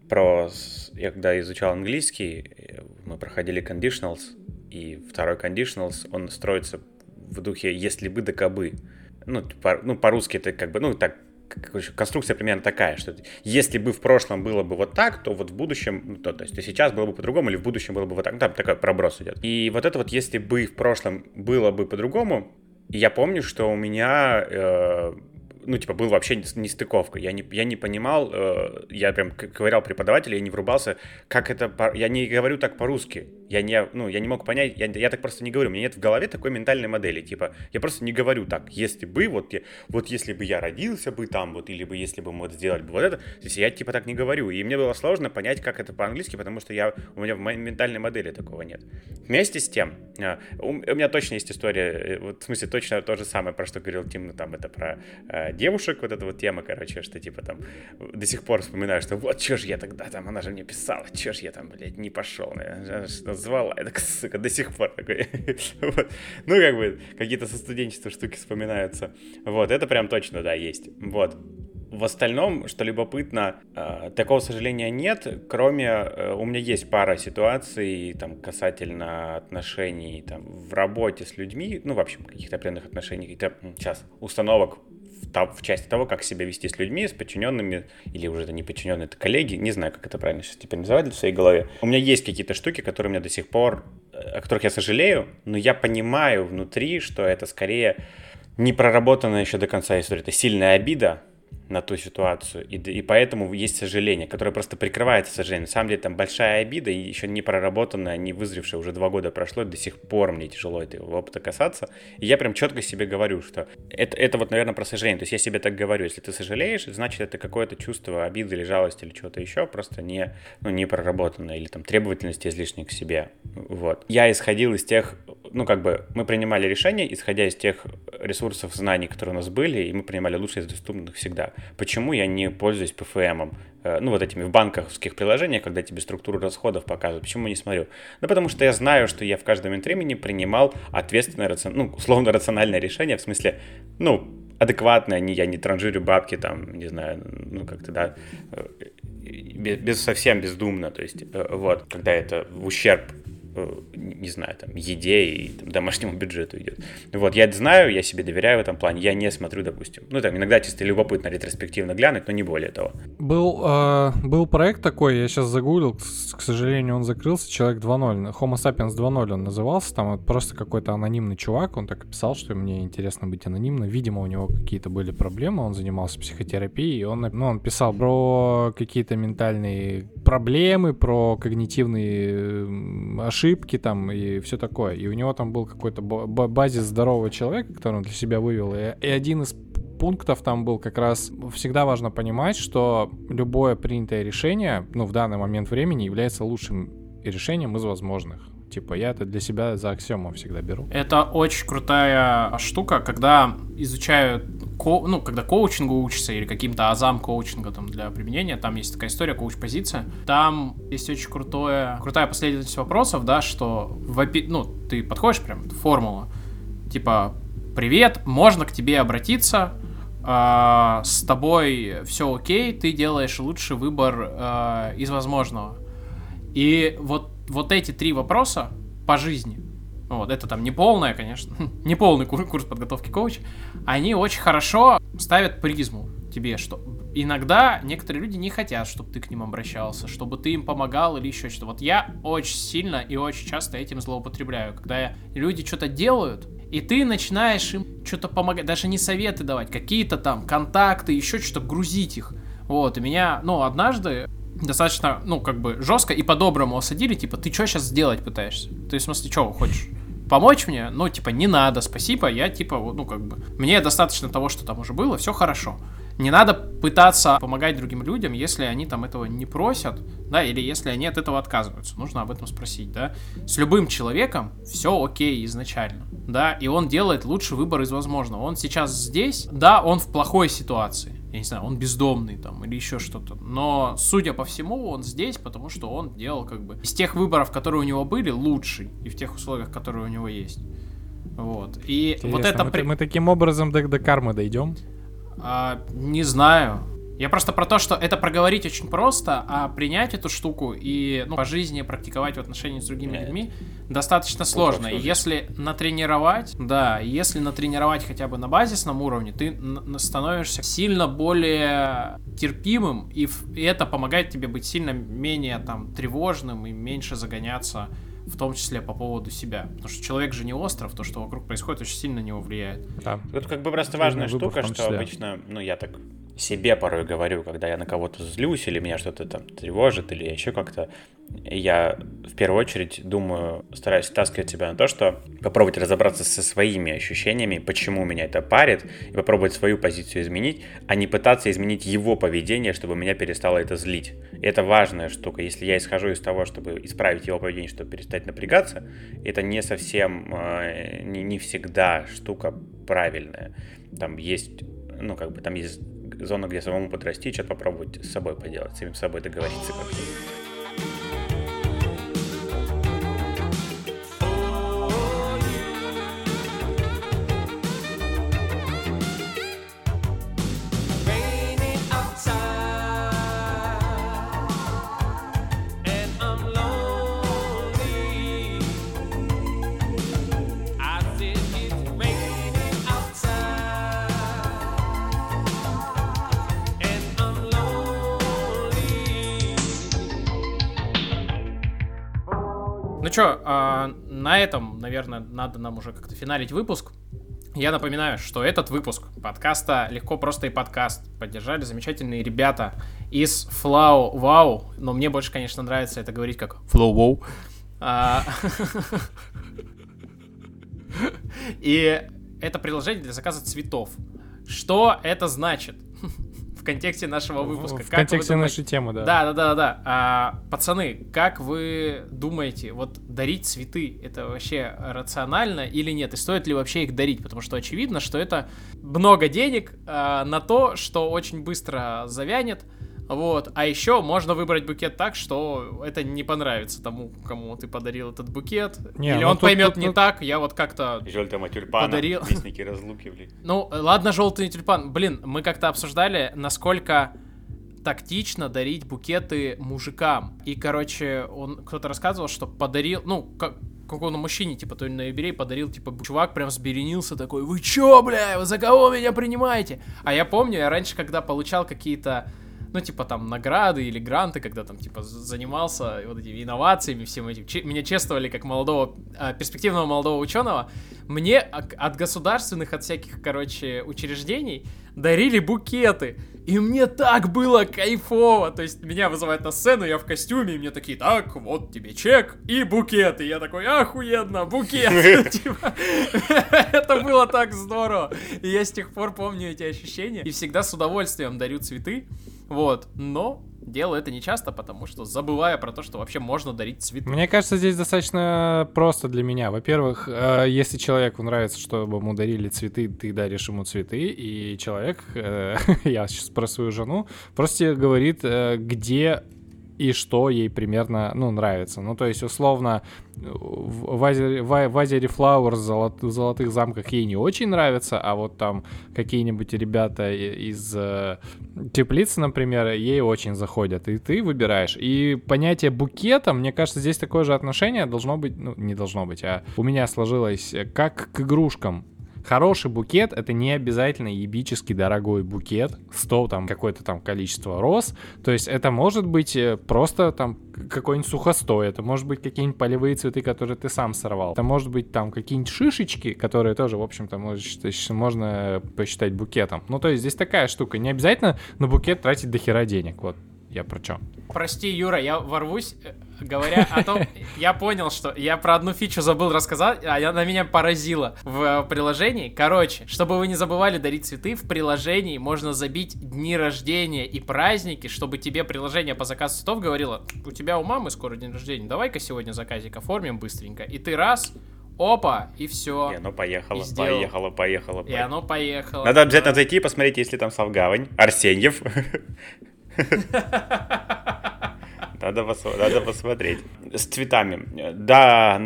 про... Я когда изучал английский, э, мы проходили conditionals, и второй conditionals, он строится в духе «если бы да кабы». Ну, по, ну, по-русски это как бы, ну, так конструкция примерно такая, что если бы в прошлом было бы вот так, то вот в будущем, ну, то, то есть сейчас было бы по-другому, или в будущем было бы вот так. Ну, там такой проброс идет. И вот это вот, если бы в прошлом было бы по-другому, я помню, что у меня э, ну, типа, был вообще нестыковка. Я не, я не понимал, э, я прям ковырял преподавателя, я не врубался, как это... По... Я не говорю так по-русски. Я не, ну, я не мог понять, я, я так просто не говорю. У меня нет в голове такой ментальной модели. Типа, я просто не говорю так. Если бы, вот, я, вот если бы я родился бы там, вот, или бы если бы мы вот сделали бы вот это, то есть я типа так не говорю. И мне было сложно понять, как это по-английски, потому что я, у меня в ментальной модели такого нет. Вместе с тем, э, у, у меня точно есть история, э, вот, в смысле, точно то же самое, про что говорил Тим, ну, там, это про э, девушек, вот эта вот тема, короче, что типа там до сих пор вспоминаю, что вот чё ж я тогда там, она же мне писала, чё ж я там, блядь, не пошел, назвала, я так, сука, до сих пор такой. <laughs> вот. Ну, как бы, какие-то со студенчества штуки вспоминаются. Вот, это прям точно, да, есть. Вот. В остальном, что любопытно, э, такого сожаления нет, кроме э, у меня есть пара ситуаций там касательно отношений там в работе с людьми, ну в общем каких-то определенных отношений, каких-то сейчас установок в, в части того, как себя вести с людьми, с подчиненными, или уже это не подчиненные, это коллеги, не знаю, как это правильно сейчас теперь называть в своей голове. У меня есть какие-то штуки, которые у меня до сих пор, э, о которых я сожалею, но я понимаю внутри, что это скорее не проработанная еще до конца история, это сильная обида, на ту ситуацию. И, и поэтому есть сожаление, которое просто прикрывается сожалением. На самом деле там большая обида, и еще не проработанная, не вызревшая, уже два года прошло, и до сих пор мне тяжело этого опыта касаться. И я прям четко себе говорю, что это, это вот, наверное, про сожаление. То есть я себе так говорю, если ты сожалеешь, значит, это какое-то чувство обиды или жалости или чего-то еще, просто не, ну, не проработанное, или там требовательность излишней к себе. Вот. Я исходил из тех, ну, как бы, мы принимали решения, исходя из тех ресурсов знаний, которые у нас были, и мы принимали лучшие из доступных всегда почему я не пользуюсь PFM, э, ну, вот этими в банковских приложениях, когда тебе структуру расходов показывают, почему не смотрю? Ну, потому что я знаю, что я в каждом момент времени принимал ответственное, ну, условно <laughs> рациональное решение, в смысле, ну, адекватное, не, я не транжирю бабки, там, не знаю, ну, как-то, да, э, без, без совсем бездумно, то есть, э, вот, когда это в ущерб не знаю, там, еде и там, домашнему бюджету идет. Вот, я это знаю, я себе доверяю в этом плане, я не смотрю, допустим, ну, там, иногда чисто любопытно ретроспективно глянуть, но не более того. Был, э, был проект такой, я сейчас загуглил, к, сожалению, он закрылся, Человек 2.0, Homo sapiens 2.0 он назывался, там просто какой-то анонимный чувак, он так и писал, что мне интересно быть анонимным, видимо, у него какие-то были проблемы, он занимался психотерапией, и он, ну, он писал про какие-то ментальные проблемы, про когнитивные ошибки, ошибки там и все такое. И у него там был какой-то базис здорового человека, который он для себя вывел. И, и один из пунктов там был как раз всегда важно понимать, что любое принятое решение, ну, в данный момент времени является лучшим решением из возможных. Типа, я это для себя за аксиому всегда беру. Это очень крутая штука, когда изучают, ко, ну, когда коучингу учатся или каким-то азам коучинга там для применения, там есть такая история, коуч-позиция, там есть очень крутое, крутая последовательность вопросов, да, что, в, ну, ты подходишь прям, формула, типа, привет, можно к тебе обратиться, Uh, с тобой все окей, ты делаешь лучший выбор uh, из возможного. И вот вот эти три вопроса по жизни, вот, это там не полная, конечно, <laughs> не полный курс подготовки коуча, они очень хорошо ставят призму тебе, что иногда некоторые люди не хотят, чтобы ты к ним обращался, чтобы ты им помогал или еще что-то. Вот я очень сильно и очень часто этим злоупотребляю, когда люди что-то делают, и ты начинаешь им что-то помогать, даже не советы давать, какие-то там контакты, еще что-то грузить их. Вот, и меня, ну, однажды достаточно, ну, как бы жестко и по-доброму осадили, типа, ты что сейчас сделать пытаешься? Ты, в смысле, что хочешь? Помочь мне? Ну, типа, не надо, спасибо, я, типа, ну, как бы, мне достаточно того, что там уже было, все хорошо. Не надо пытаться помогать другим людям, если они там этого не просят, да, или если они от этого отказываются. Нужно об этом спросить, да. С любым человеком все окей изначально, да, и он делает лучший выбор из возможного. Он сейчас здесь, да, он в плохой ситуации, я не знаю, он бездомный там или еще что-то. Но, судя по всему, он здесь, потому что он делал как бы из тех выборов, которые у него были, лучший. И в тех условиях, которые у него есть. Вот. И Интересно, вот это... Мы, мы таким образом до, до кармы дойдем? А, не знаю. Я просто про то, что это проговорить очень просто, а принять эту штуку и ну, по жизни практиковать в отношении с другими Нет. людьми достаточно сложно. И если натренировать, да, если натренировать хотя бы на базисном уровне, ты становишься сильно более терпимым, и, и это помогает тебе быть сильно менее там тревожным и меньше загоняться в том числе по поводу себя. Потому что человек же не остров, то, что вокруг происходит, очень сильно на него влияет. Да. Это как бы просто важная штука, что обычно, ну, я так себе порой говорю, когда я на кого-то злюсь или меня что-то там тревожит или еще как-то, я в первую очередь думаю, стараюсь таскивать себя на то, что попробовать разобраться со своими ощущениями, почему меня это парит, и попробовать свою позицию изменить, а не пытаться изменить его поведение, чтобы меня перестало это злить. И это важная штука. Если я исхожу из того, чтобы исправить его поведение, чтобы перестать напрягаться, это не совсем, э, не, не всегда штука правильная. Там есть ну, как бы там есть зона, где самому подрасти, что-то попробовать с собой поделать, с самим собой договориться как-то. Что, а, на этом, наверное, надо нам уже как-то финалить выпуск. Я напоминаю, что этот выпуск подкаста «Легко, просто и подкаст» поддержали замечательные ребята из Flow Wow, но мне больше, конечно, нравится это говорить как Flow Wow. А, <laughs> и это приложение для заказа цветов. Что это значит? <laughs> в контексте нашего выпуска. В как контексте нашей темы, да. Да, да, да, да. А, пацаны, как вы думаете, вот дарить цветы это вообще рационально или нет? И стоит ли вообще их дарить? Потому что очевидно, что это много денег а, на то, что очень быстро завянет. Вот. А еще можно выбрать букет так, что это не понравится тому, кому ты подарил этот букет. Не, Или ну он тут, поймет тут, не тут... так. Я вот как-то Желтого тюльпана, подарил. <laughs> Вестники разлуки, блин. Ну, ладно, желтый тюльпан. Блин, мы как-то обсуждали, насколько тактично дарить букеты мужикам. И, короче, он кто-то рассказывал, что подарил, ну, как, какому-то мужчине, типа, то ли на юбилей подарил, типа, чувак прям сберенился такой, вы чё, бля, вы за кого меня принимаете? А я помню, я раньше, когда получал какие-то ну, типа, там, награды или гранты, когда там, типа, занимался вот этими инновациями, всем этим. Че- меня чествовали как молодого, э, перспективного молодого ученого. Мне от государственных, от всяких, короче, учреждений дарили букеты. И мне так было кайфово. То есть меня вызывают на сцену, я в костюме, и мне такие, так, вот тебе чек и букет. И я такой, охуенно, букет. <laughs> Типа, это было так здорово. И я с тех пор помню эти ощущения. И всегда с удовольствием дарю цветы. Вот, но делаю это не часто, потому что забываю про то, что вообще можно дарить цветы. Мне кажется, здесь достаточно просто для меня. Во-первых, э, если человеку нравится, чтобы ему дарили цветы, ты даришь ему цветы, и человек, э, <laughs> я сейчас про свою жену, просто говорит, э, где и что ей примерно, ну, нравится. Ну, то есть, условно, в Азере, Flowers в Золотых замках ей не очень нравится, а вот там какие-нибудь ребята из э, Теплицы, например, ей очень заходят, и ты выбираешь. И понятие букета, мне кажется, здесь такое же отношение должно быть, ну, не должно быть, а у меня сложилось э, как к игрушкам. Хороший букет — это не обязательно ебически дорогой букет, 100 там какое-то там количество роз. То есть это может быть э, просто там какой-нибудь сухостой, это может быть какие-нибудь полевые цветы, которые ты сам сорвал. Это может быть там какие-нибудь шишечки, которые тоже, в общем-то, можно посчитать букетом. Ну, то есть здесь такая штука. Не обязательно на букет тратить дохера денег. Вот я про что? Прости, Юра, я ворвусь, э, говоря о том, я понял, что я про одну фичу забыл рассказать, а она меня поразила в э, приложении. Короче, чтобы вы не забывали дарить цветы, в приложении можно забить дни рождения и праздники, чтобы тебе приложение по заказу цветов говорило, у тебя у мамы скоро день рождения, давай-ка сегодня заказик оформим быстренько. И ты раз, Опа, и все. И оно поехало, и поехало, поехало, поехало. И оно поехало. Надо обязательно зайти и посмотреть, если там Савгавань, Арсеньев. <laughs> Надо, пос... Надо посмотреть. С цветами. Да,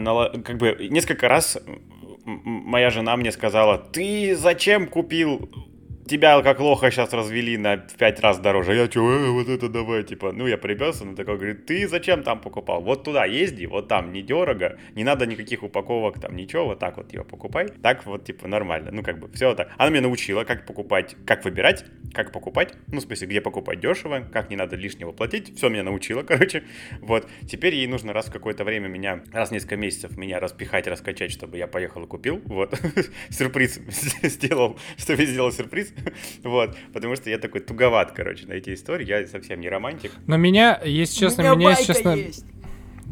как бы несколько раз моя жена мне сказала, ты зачем купил тебя как лоха сейчас развели на в пять раз дороже. Я чё, э, вот это давай, типа, ну я прибился, он такой говорит, ты зачем там покупал? Вот туда езди, вот там недорого, не надо никаких упаковок, там ничего, вот так вот ее покупай. Так вот, типа, нормально, ну как бы, все так. Она меня научила, как покупать, как выбирать, как покупать, ну в смысле, где покупать дешево, как не надо лишнего платить, все меня научила, <laughs> короче. Вот, теперь ей нужно раз в какое-то время меня, раз в несколько месяцев меня распихать, раскачать, чтобы я поехал и купил, вот. <laughs> Сюрприз <laughs> сделал, чтобы сделал сюрприз, <laughs> вот, потому что я такой туговат, короче, на эти истории, я совсем не романтик. Но меня, если честно, меня, меня если честно... Есть.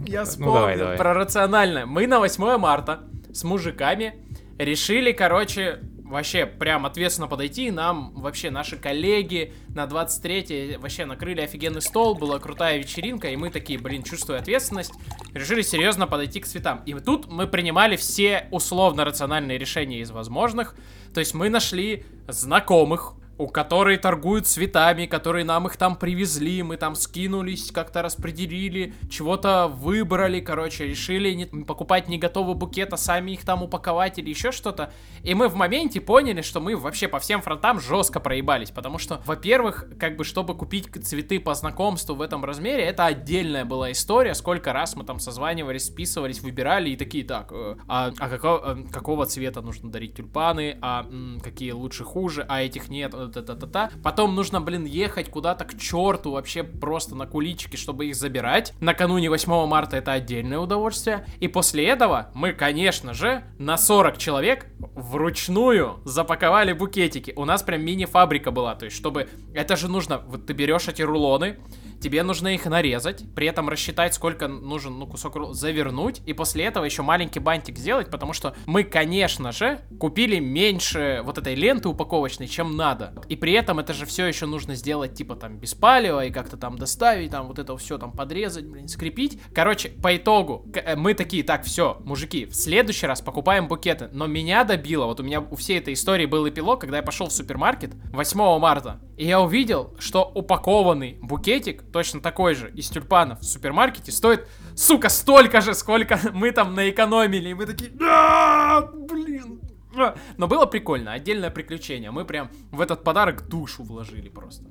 Я ну, вспомнил ну, давай, давай. про рациональное. Мы на 8 марта с мужиками решили, короче, вообще прям ответственно подойти. Нам вообще наши коллеги на 23 вообще накрыли офигенный стол, была крутая вечеринка, и мы такие, блин, чувствуя ответственность, решили серьезно подойти к цветам. И тут мы принимали все условно-рациональные решения из возможных. То есть мы нашли знакомых, у которой торгуют цветами, которые нам их там привезли, мы там скинулись, как-то распределили, чего-то выбрали, короче, решили не, покупать не готовый букет, а сами их там упаковать или еще что-то. И мы в моменте поняли, что мы вообще по всем фронтам жестко проебались, потому что, во-первых, как бы, чтобы купить цветы по знакомству в этом размере, это отдельная была история, сколько раз мы там созванивались, списывались, выбирали и такие, так, э, а, а какого, э, какого цвета нужно дарить тюльпаны, а м, какие лучше хуже, а этих нет, та-та-та-та. Потом нужно, блин, ехать куда-то к черту вообще просто на куличке, чтобы их забирать. Накануне 8 марта это отдельное удовольствие. И после этого мы, конечно же, на 40 человек вручную запаковали букетики. У нас прям мини-фабрика была, то есть чтобы... Это же нужно... Вот ты берешь эти рулоны, тебе нужно их нарезать, при этом рассчитать, сколько нужен ну, кусок ру- завернуть, и после этого еще маленький бантик сделать, потому что мы, конечно же, купили меньше вот этой ленты упаковочной, чем надо. И при этом это же все еще нужно сделать, типа, там, без палева, и как-то там доставить, там, вот это все там подрезать, блин, скрепить. Короче, по итогу, э, мы такие, так, все, мужики, в следующий раз покупаем букеты. Но меня добило, вот у меня у всей этой истории был эпилог, когда я пошел в супермаркет 8 марта, и я увидел, что упакованный букетик, точно такой же, из тюльпанов в супермаркете, стоит, сука, столько же, сколько мы там наэкономили. И мы такие, «А, блин. А». <laughs> Но было прикольно, отдельное приключение. Мы прям в этот подарок душу вложили просто.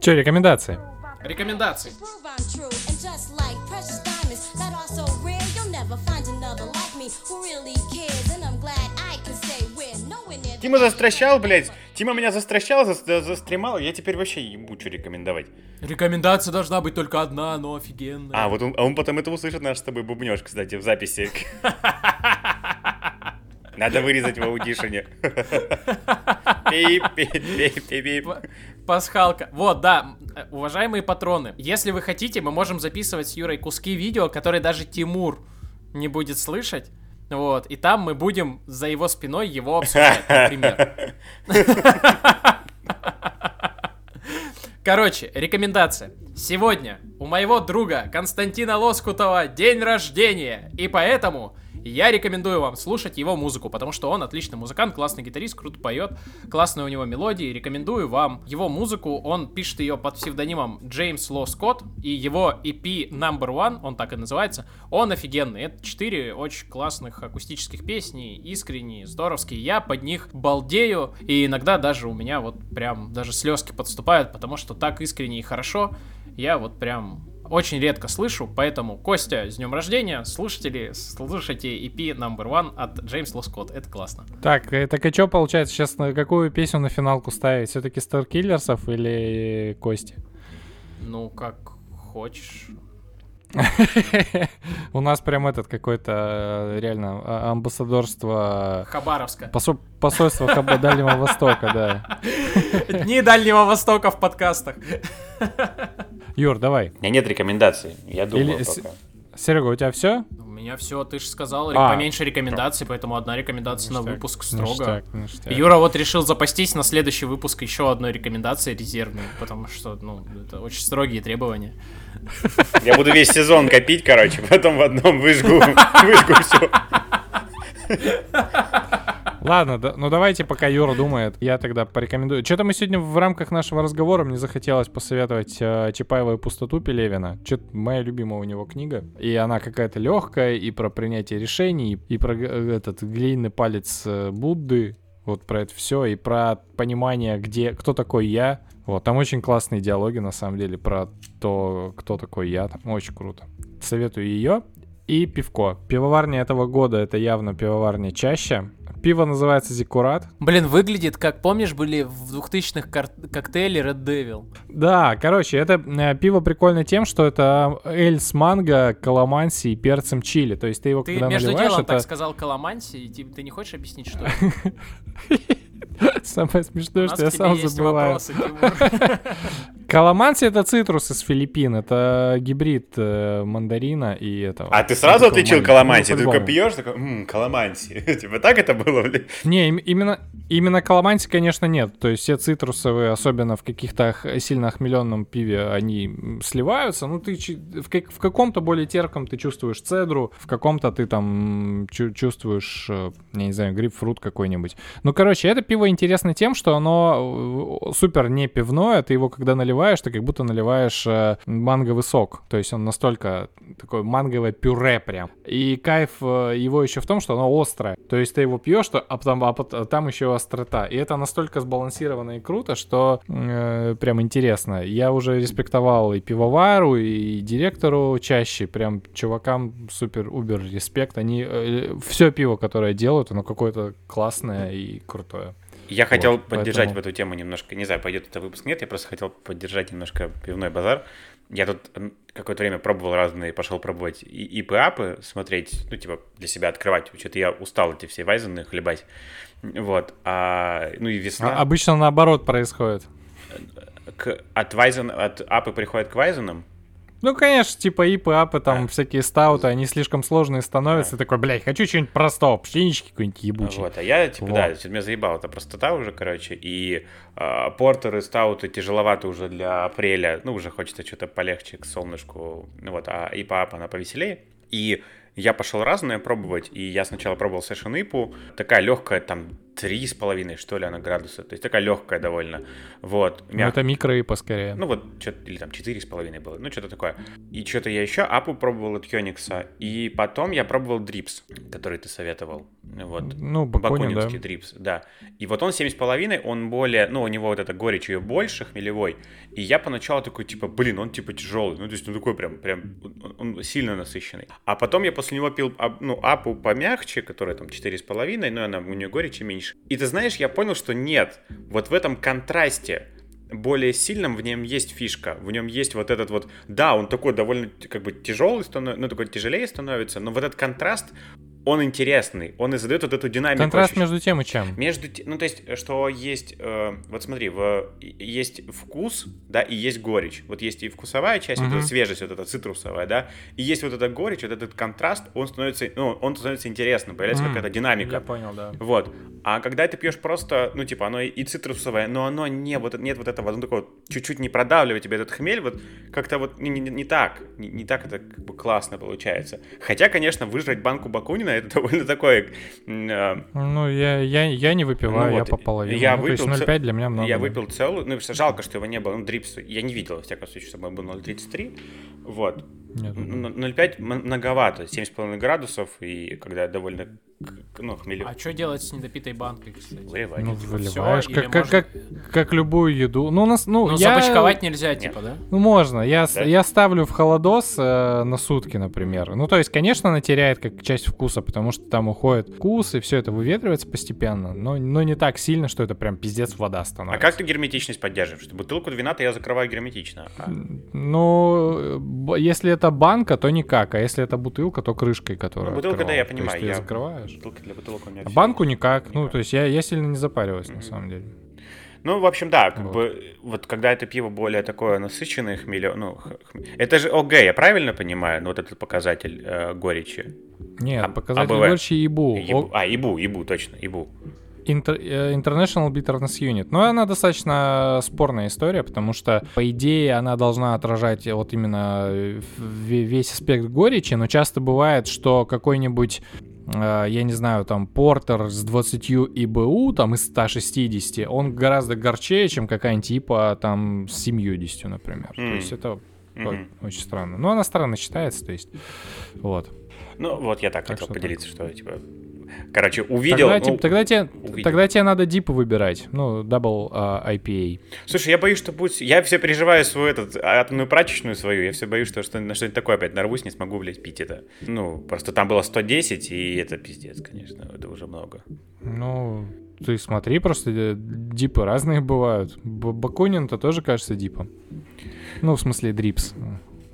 Че, рекомендации? Рекомендации. Тима застращал, блядь. Тима меня застращал, зас- застремал. Я теперь вообще ему что рекомендовать. Рекомендация должна быть только одна, но офигенная. А, вот он, а он потом это услышит наш с тобой бубнёж, кстати, в записи. <laughs> Надо вырезать в. Пип-пип-пип-пип. Пасхалка. Вот, да, уважаемые патроны, если вы хотите, мы можем записывать с Юрой куски видео, которые даже Тимур не будет слышать. Вот, и там мы будем за его спиной его обсуждать, например. <laughs> Короче, рекомендация. Сегодня у моего друга Константина Лоскутова день рождения, и поэтому я рекомендую вам слушать его музыку, потому что он отличный музыкант, классный гитарист, круто поет, классные у него мелодии. Рекомендую вам его музыку. Он пишет ее под псевдонимом Джеймс Ло Скотт, и его EP Number One, он так и называется, он офигенный. Это четыре очень классных акустических песни, искренние, здоровские. Я под них балдею, и иногда даже у меня вот прям даже слезки подступают, потому что так искренне и хорошо. Я вот прям очень редко слышу, поэтому, Костя, с днем рождения, слушатели, слушайте EP Number One от Джеймс Лоскотт, это классно. Так, э, так и что получается сейчас, на какую песню на финалку ставить? Все-таки Старкиллерсов или Кости? Ну, как хочешь. <laughs> У нас прям этот какой-то э, реально а- амбассадорство Хабаровска. посо- посольство Дальнего Востока, да. <laughs> Дни Дальнего Востока в подкастах. <laughs> Юр, давай. У меня нет рекомендаций. Я думаю Или пока. Серега, у тебя все? У меня все, ты же сказал, А. поменьше рекомендаций, поэтому одна рекомендация на Ништяк, выпуск строго. Ништяк, ништяк. Юра вот решил запастись на следующий выпуск еще одной рекомендацией резервной, потому что, ну, это очень строгие требования. Я буду весь сезон копить, короче, потом в одном выжгу, <laughs> выжгу все. Ладно, да- ну давайте, пока Юра думает, я тогда порекомендую. Что-то мы сегодня в рамках нашего разговора мне захотелось посоветовать э, Чапаева и пустоту Пелевина. Что-то моя любимая у него книга. И она какая-то легкая, и про принятие решений, и про э, этот глиняный палец э, Будды. Вот про это все, и про понимание, где, кто такой я. Вот, там очень классные диалоги, на самом деле, про то, кто такой я. Там очень круто. Советую ее. И пивко. Пивоварня этого года это явно пивоварня чаще. Пиво называется Зиккурат. Блин, выглядит как, помнишь, были в 2000-х кар- коктейли Red Devil? Да, короче, это э, пиво прикольно тем, что это эль с манго, каламанси и перцем чили. То есть ты его Ты когда между наливаешь, делом это так сказал Каламанси, и ты, ты не хочешь объяснить, что это? <laughs> самое смешное, что я сам забываю. <laughs> Каламанси это цитрус из Филиппин, это гибрид э, мандарина и этого. А ты сразу Такого отличил каламанси? Ну, Ты по-любому. пьешь, такой, ммм, каламанси. <laughs> Типа так это было, блин? Не, им- именно, именно каламанси, конечно, нет. То есть все цитрусовые, особенно в каких-то сильно охмеленном пиве, они сливаются. Ну, ты в, как- в каком-то более терпком ты чувствуешь цедру, в каком-то ты там чу- чувствуешь, э, я не знаю, грейпфрут какой-нибудь. Ну, короче, это пиво интересно тем, что оно э, супер не пивное. Ты его, когда наливаешь, ты как будто наливаешь э, манговый сок. То есть он настолько такое манговое пюре прям. И кайф э, его еще в том, что оно острое. То есть ты его пьешь, что, а, потом, а пот- а там еще острота. И это настолько сбалансировано и круто, что э, прям интересно. Я уже респектовал и пивовару, и директору чаще. Прям чувакам супер-убер респект. Они все пиво, которое делают, оно какое-то классное и крутое. Я хотел Вот, поддержать поэтому- в эту тему немножко, не знаю, пойдет это выпуск, нет, я просто хотел поддержать немножко пивной базар. Я тут какое-то время пробовал разные, пошел пробовать и ИП-апы, смотреть, ну, типа, для себя открывать. Что-то я устал эти все вайзены хлебать. Вот. А, ну и весна. А- Обычно наоборот происходит. К- от, вайзен, от апы приходят к вайзенам. Ну, конечно, типа ипы, апы, там всякие стауты, они слишком сложные становятся. И такой, блядь, хочу что-нибудь простого, пшенички какой-нибудь ебучий. Вот, а я, типа, Вот. да, меня заебала эта простота уже, короче, и а, портеры, стауты тяжеловато уже для апреля, ну, уже хочется что-то полегче к солнышку, ну вот, а ИПА она повеселее, и я пошел разное пробовать, и я сначала пробовал Session IPу, такая легкая, там, три с половиной, что ли, она градуса, то есть такая легкая довольно, вот, Ну, мягкая. это микро-ипа скорее. Ну вот, что или там 4,5 было, ну что-то такое. И что-то я еще апу пробовал от Кёникса, и потом я пробовал дрипс, который ты советовал. Вот. Ну, Бакунин, да. Бакунинский дрипс, да. И вот он 7,5, он более, ну, у него вот эта горечь ее больше, хмелевой. И я поначалу такой, типа, блин, он типа тяжелый. Ну, то есть он такой прям, прям, он, он сильно насыщенный. А потом я после него пил, а, ну, апу помягче, которая там 4,5, но она, у нее горечи меньше. И ты знаешь, я понял, что нет, вот в этом контрасте более сильным в нем есть фишка, в нем есть вот этот вот, да, он такой довольно как бы тяжелый становится, ну такой тяжелее становится, но вот этот контраст, он интересный, он и задает вот эту динамику. Контраст ощущ- между тем и чем. между, ну то есть, что есть, э, вот смотри, в, есть вкус, да, и есть горечь. Вот есть и вкусовая часть, вот Мгм. эта свежесть, вот эта цитрусовая, да, и есть вот эта горечь, вот этот контраст, он становится, ну, он становится интересным, появляется Мгм. какая-то динамика. Я понял, да. Вот. А когда ты пьешь просто, ну, типа, оно и цитрусовое, но оно не, вот, нет вот этого, оно такое, вот чуть-чуть не продавливает тебе этот хмель, вот как-то вот не, не- не так, не, не так это как бы классно получается. Хотя, конечно, выжрать банку Бакунина это довольно такое... э, Ну, я, я, я не выпиваю, ну я вот, по половине. Я ну, то есть выпил ц- 0,5 для меня много. Я выпил целую, ну, жалко, что его не было, ну, дрипс, я не видел, во всяком случае, чтобы был 0,33, вот. Нет, Н- 0,5 м- многовато, 7,5 градусов, и когда довольно, ну, хмелю... А что делать с недопитой банкой, кстати? Выливать. Ну, Типа, выливаешь, всё, как, как, можно- как, как любую еду. Ну, у нас, ну, Ну, я... запачковать нельзя, типа, да? Ну, можно. Я, Да? я ставлю в холодос э, на сутки, например. Ну, то есть, конечно, она теряет как часть вкуса, потому что там уходит вкус, и все это выветривается постепенно, но, но не так сильно, что это прям пиздец вода А становится. как ты герметичность поддерживаешь? Что бутылку вина-то я закрываю герметично. а- Ну, если это банка, то никак, а если это бутылка, то крышкой, которая Ну, бутылка, да, я открывала. То есть понимаю, я- закрываешь. Бутылка для бутылок у меня А банку никак. Ну, Никак. то есть я, я сильно не запариваюсь, на Мгм. самом деле. Ну, в общем, да, как Вот. бы, вот когда это пиво более такое насыщенное хмелё, ну, хм- это же ОГ, я правильно понимаю, ну, вот этот показатель э, горечи? Нет, А- показатель АБВ. горечи ИБУ. Ибу. А, ибу, ибу, точно, ибу. Э, International Bitterness Unit. Но она достаточно спорная история, потому что, по идее, она должна отражать вот именно э, весь аспект горечи, но часто бывает, что какой-нибудь я не знаю, там, портер с 20 ИБУ, там, из 160, он гораздо горчее, чем какая-нибудь ипа, там, с 70, например. То М. есть это о- очень странно. Но она странно считается, то есть, вот. Ну, вот я так, Так хотел что поделиться, что, типа, короче, увидел... Тогда, ну, типа, тогда, тебе, увидел. тогда тебе надо дипы выбирать. Ну, double а, IPA. Слушай, я боюсь, что будет... Я все переживаю свою этот, атомную прачечную свою, я все боюсь, что, что на что-нибудь такое опять нарвусь, не смогу, блядь, пить это. Ну, просто там было 110, и это пиздец, конечно, это уже много. Ну, ты смотри, просто э, дипы разные бывают. Бакунин-то тоже кажется дипом. Ну, в смысле, дрипс.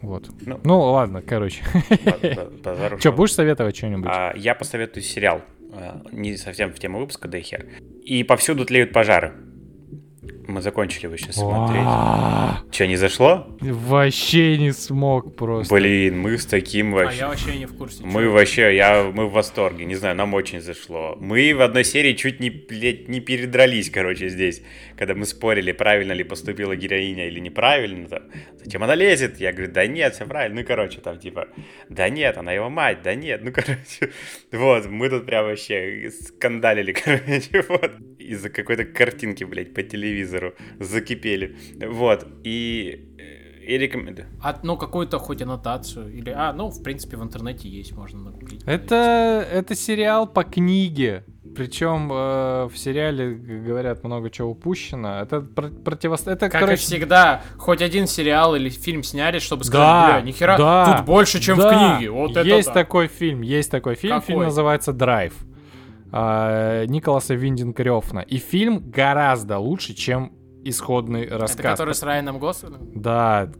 Вот. Ну. Ну, ладно, короче. <laughs> Че, будешь советовать что-нибудь? А, я посоветую сериал. А, Не совсем в тему выпуска, да и хер. И повсюду тлеют пожары. Мы закончили его сейчас смотреть. А, Че, не зашло? Вообще не смог просто. Блин, мы с таким А вообще... я вообще не в курсе. Мы вообще, я, мы в восторге, не знаю, нам очень зашло. Мы в одной серии чуть не, блядь, не передрались, короче, здесь, когда мы спорили, правильно ли поступила героиня или неправильно. Там, Зачем она лезет? Я говорю, да нет, все правильно. Ну, короче, там типа, да нет, она его мать, да нет. Ну, <laughs> короче, вот, мы тут прям вообще скандалили, <laughs> короче, вот. Из-за какой-то картинки, блядь, по телевизору закипели. Вот, и... э, И рекомендую. А, ну, какую-то хоть аннотацию. Или, а, ну, в принципе, в интернете есть, можно нагуглить. Это, это сериал по книге. Причем э, в сериале говорят много чего упущено. Это про- противос... Это, Как и короче, всегда, хоть один сериал или фильм сняли, чтобы Да, сказать, бля, нихера, да, тут больше, чем да. в книге. Вот это есть да. такой фильм, есть такой фильм. Фильм Какой? называется Драйв. А, Николаса Виндинга Рёфна. И фильм гораздо лучше, чем исходный рассказ. Это который с Райаном Гослингом? Да,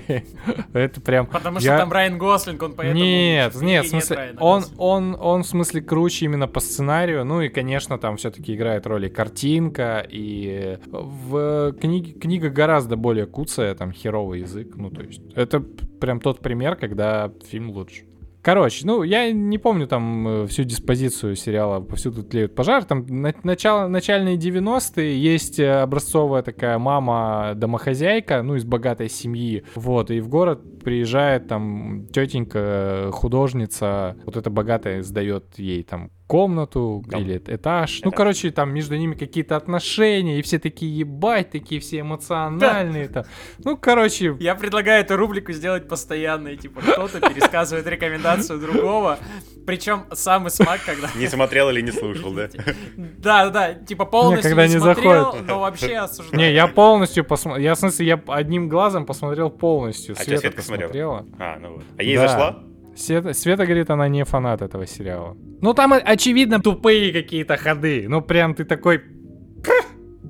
<laughs> это прям... Потому что там Райан Гослинг, он поэтому... Нет, нет, в смысле, он, он, он, в смысле, круче именно по сценарию, ну и, конечно, там все-таки играет роль и картинка, и в книге, книга гораздо более куцая, там, херовый язык, ну, то есть, это прям тот пример, когда фильм лучше. Короче, ну, я не помню там э, всю диспозицию сериала «Повсюду тлеют пожар». Там на- начало, начальные 90-е есть э, образцовая такая мама-домохозяйка, ну, из богатой семьи. Вот, и в город приезжает там тетенька, художница, вот эта богатая сдает ей там комнату Там. или этаж. Ну, Этаж. короче, там между ними какие-то отношения, и все такие ебать, такие все эмоциональные. Там. Ну, короче, Я предлагаю эту рубрику сделать постоянной, типа кто-то пересказывает рекомендацию другого, причем самый смак, когда... Не смотрел или не слушал, да? Да, да, да, типа полностью когда не не смотрел, заходит. но вообще осуждаю. Не, я полностью посмотрел. Я, в смысле, я одним глазом посмотрел полностью. А Света Светка смотрела? посмотрела. А, ну вот. А ей Да. зашла? Света, Света говорит, она не фанат этого сериала. Ну, там, о- очевидно, тупые какие-то ходы. Ну, прям ты такой...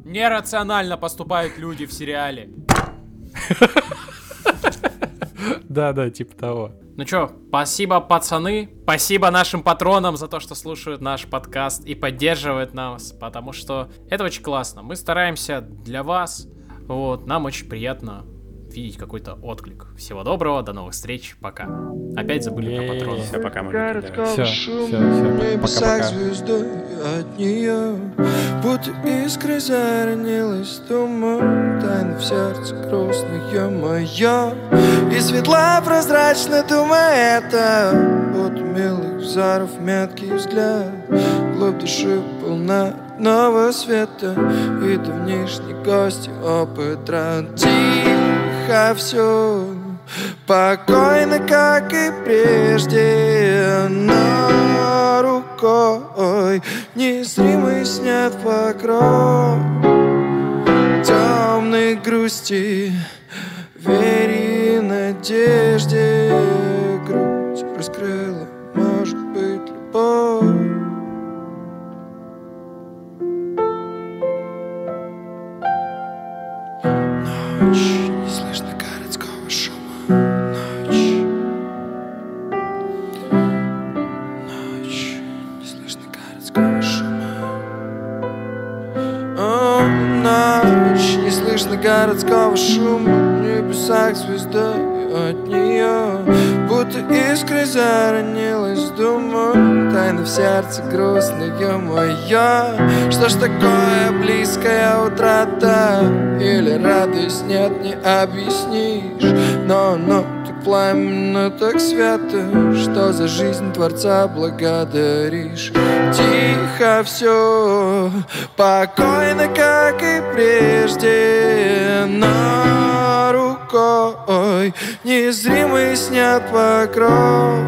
Нерационально поступают люди в сериале. <laughs> Да-да, типа того. Ну чё, спасибо, пацаны. Спасибо нашим патронам за то, что слушают наш подкаст и поддерживают нас, потому что это очень классно. Мы стараемся для вас. Вот, нам очень приятно видеть какой-то отклик. Всего доброго, до новых встреч, пока. Опять забыли про Е-е-е. патронов. Все, пока. Всё, всё, всё. Пока-пока. звездой от нее Будто искры заронилась думаю Тайна в сердце грустная моя И светла прозрачно думая это Будто милых взоров меткий взгляд Глубь души полна нового света И давнишний гости опыт ран Тихо все Спокойно, как и прежде Но рукой Незримый снят покров. Темной грусти Вере и надежде Грудь раскрыла Может быть, любовь Слышно городского шума В небесах звезда от нее Будто искры заронилась, думаю Тайна в сердце грустная моя Что ж такое близкая утрата? Или радость нет, не объяснишь. Но, но, пламенно, так свято Что за жизнь Творца благодаришь. Тихо все, спокойно, как и прежде Но рукой незримый снят покров.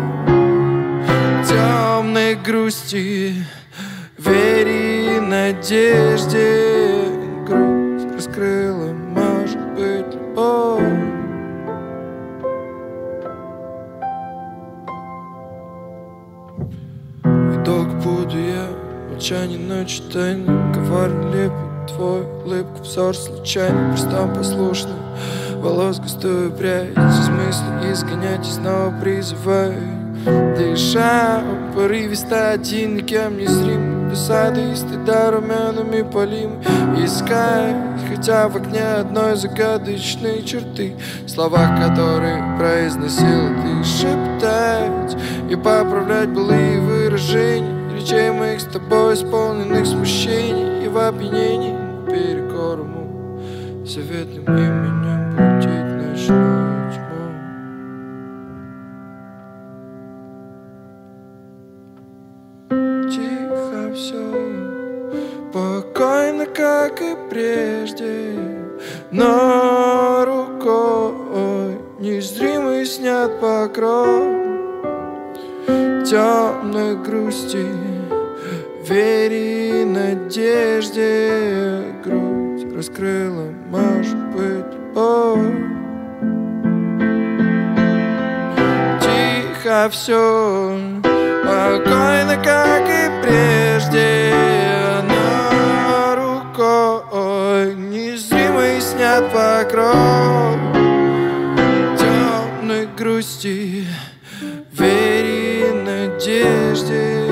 Темной грусти, вере и надежде Грудь раскрыла, Молчание ночи тайны Коварный лепет твой улыбка Взор случайно, пристам послушно Волос густую прядь Из мыслей изгонять и снова призываю. Дыша порывисто один Никем не зрим. Досады и стыда румянами полим. Искать, хотя в окне одной загадочной черты. Слова, которые произносил ты шептать И поправлять былые выражения Речей моих с тобой исполненных смущений И в опьянении. Наперекор ему Заветным именем будить ночную тьму Тихо все, спокойно, как и прежде, но рукой незримый снят покров. Темной грусти, вере и надежде грудь раскрыла, может быть, о Тихо все, спокойно, как и прежде, но рукой незримый снят покров темной грусти, вере и надежде.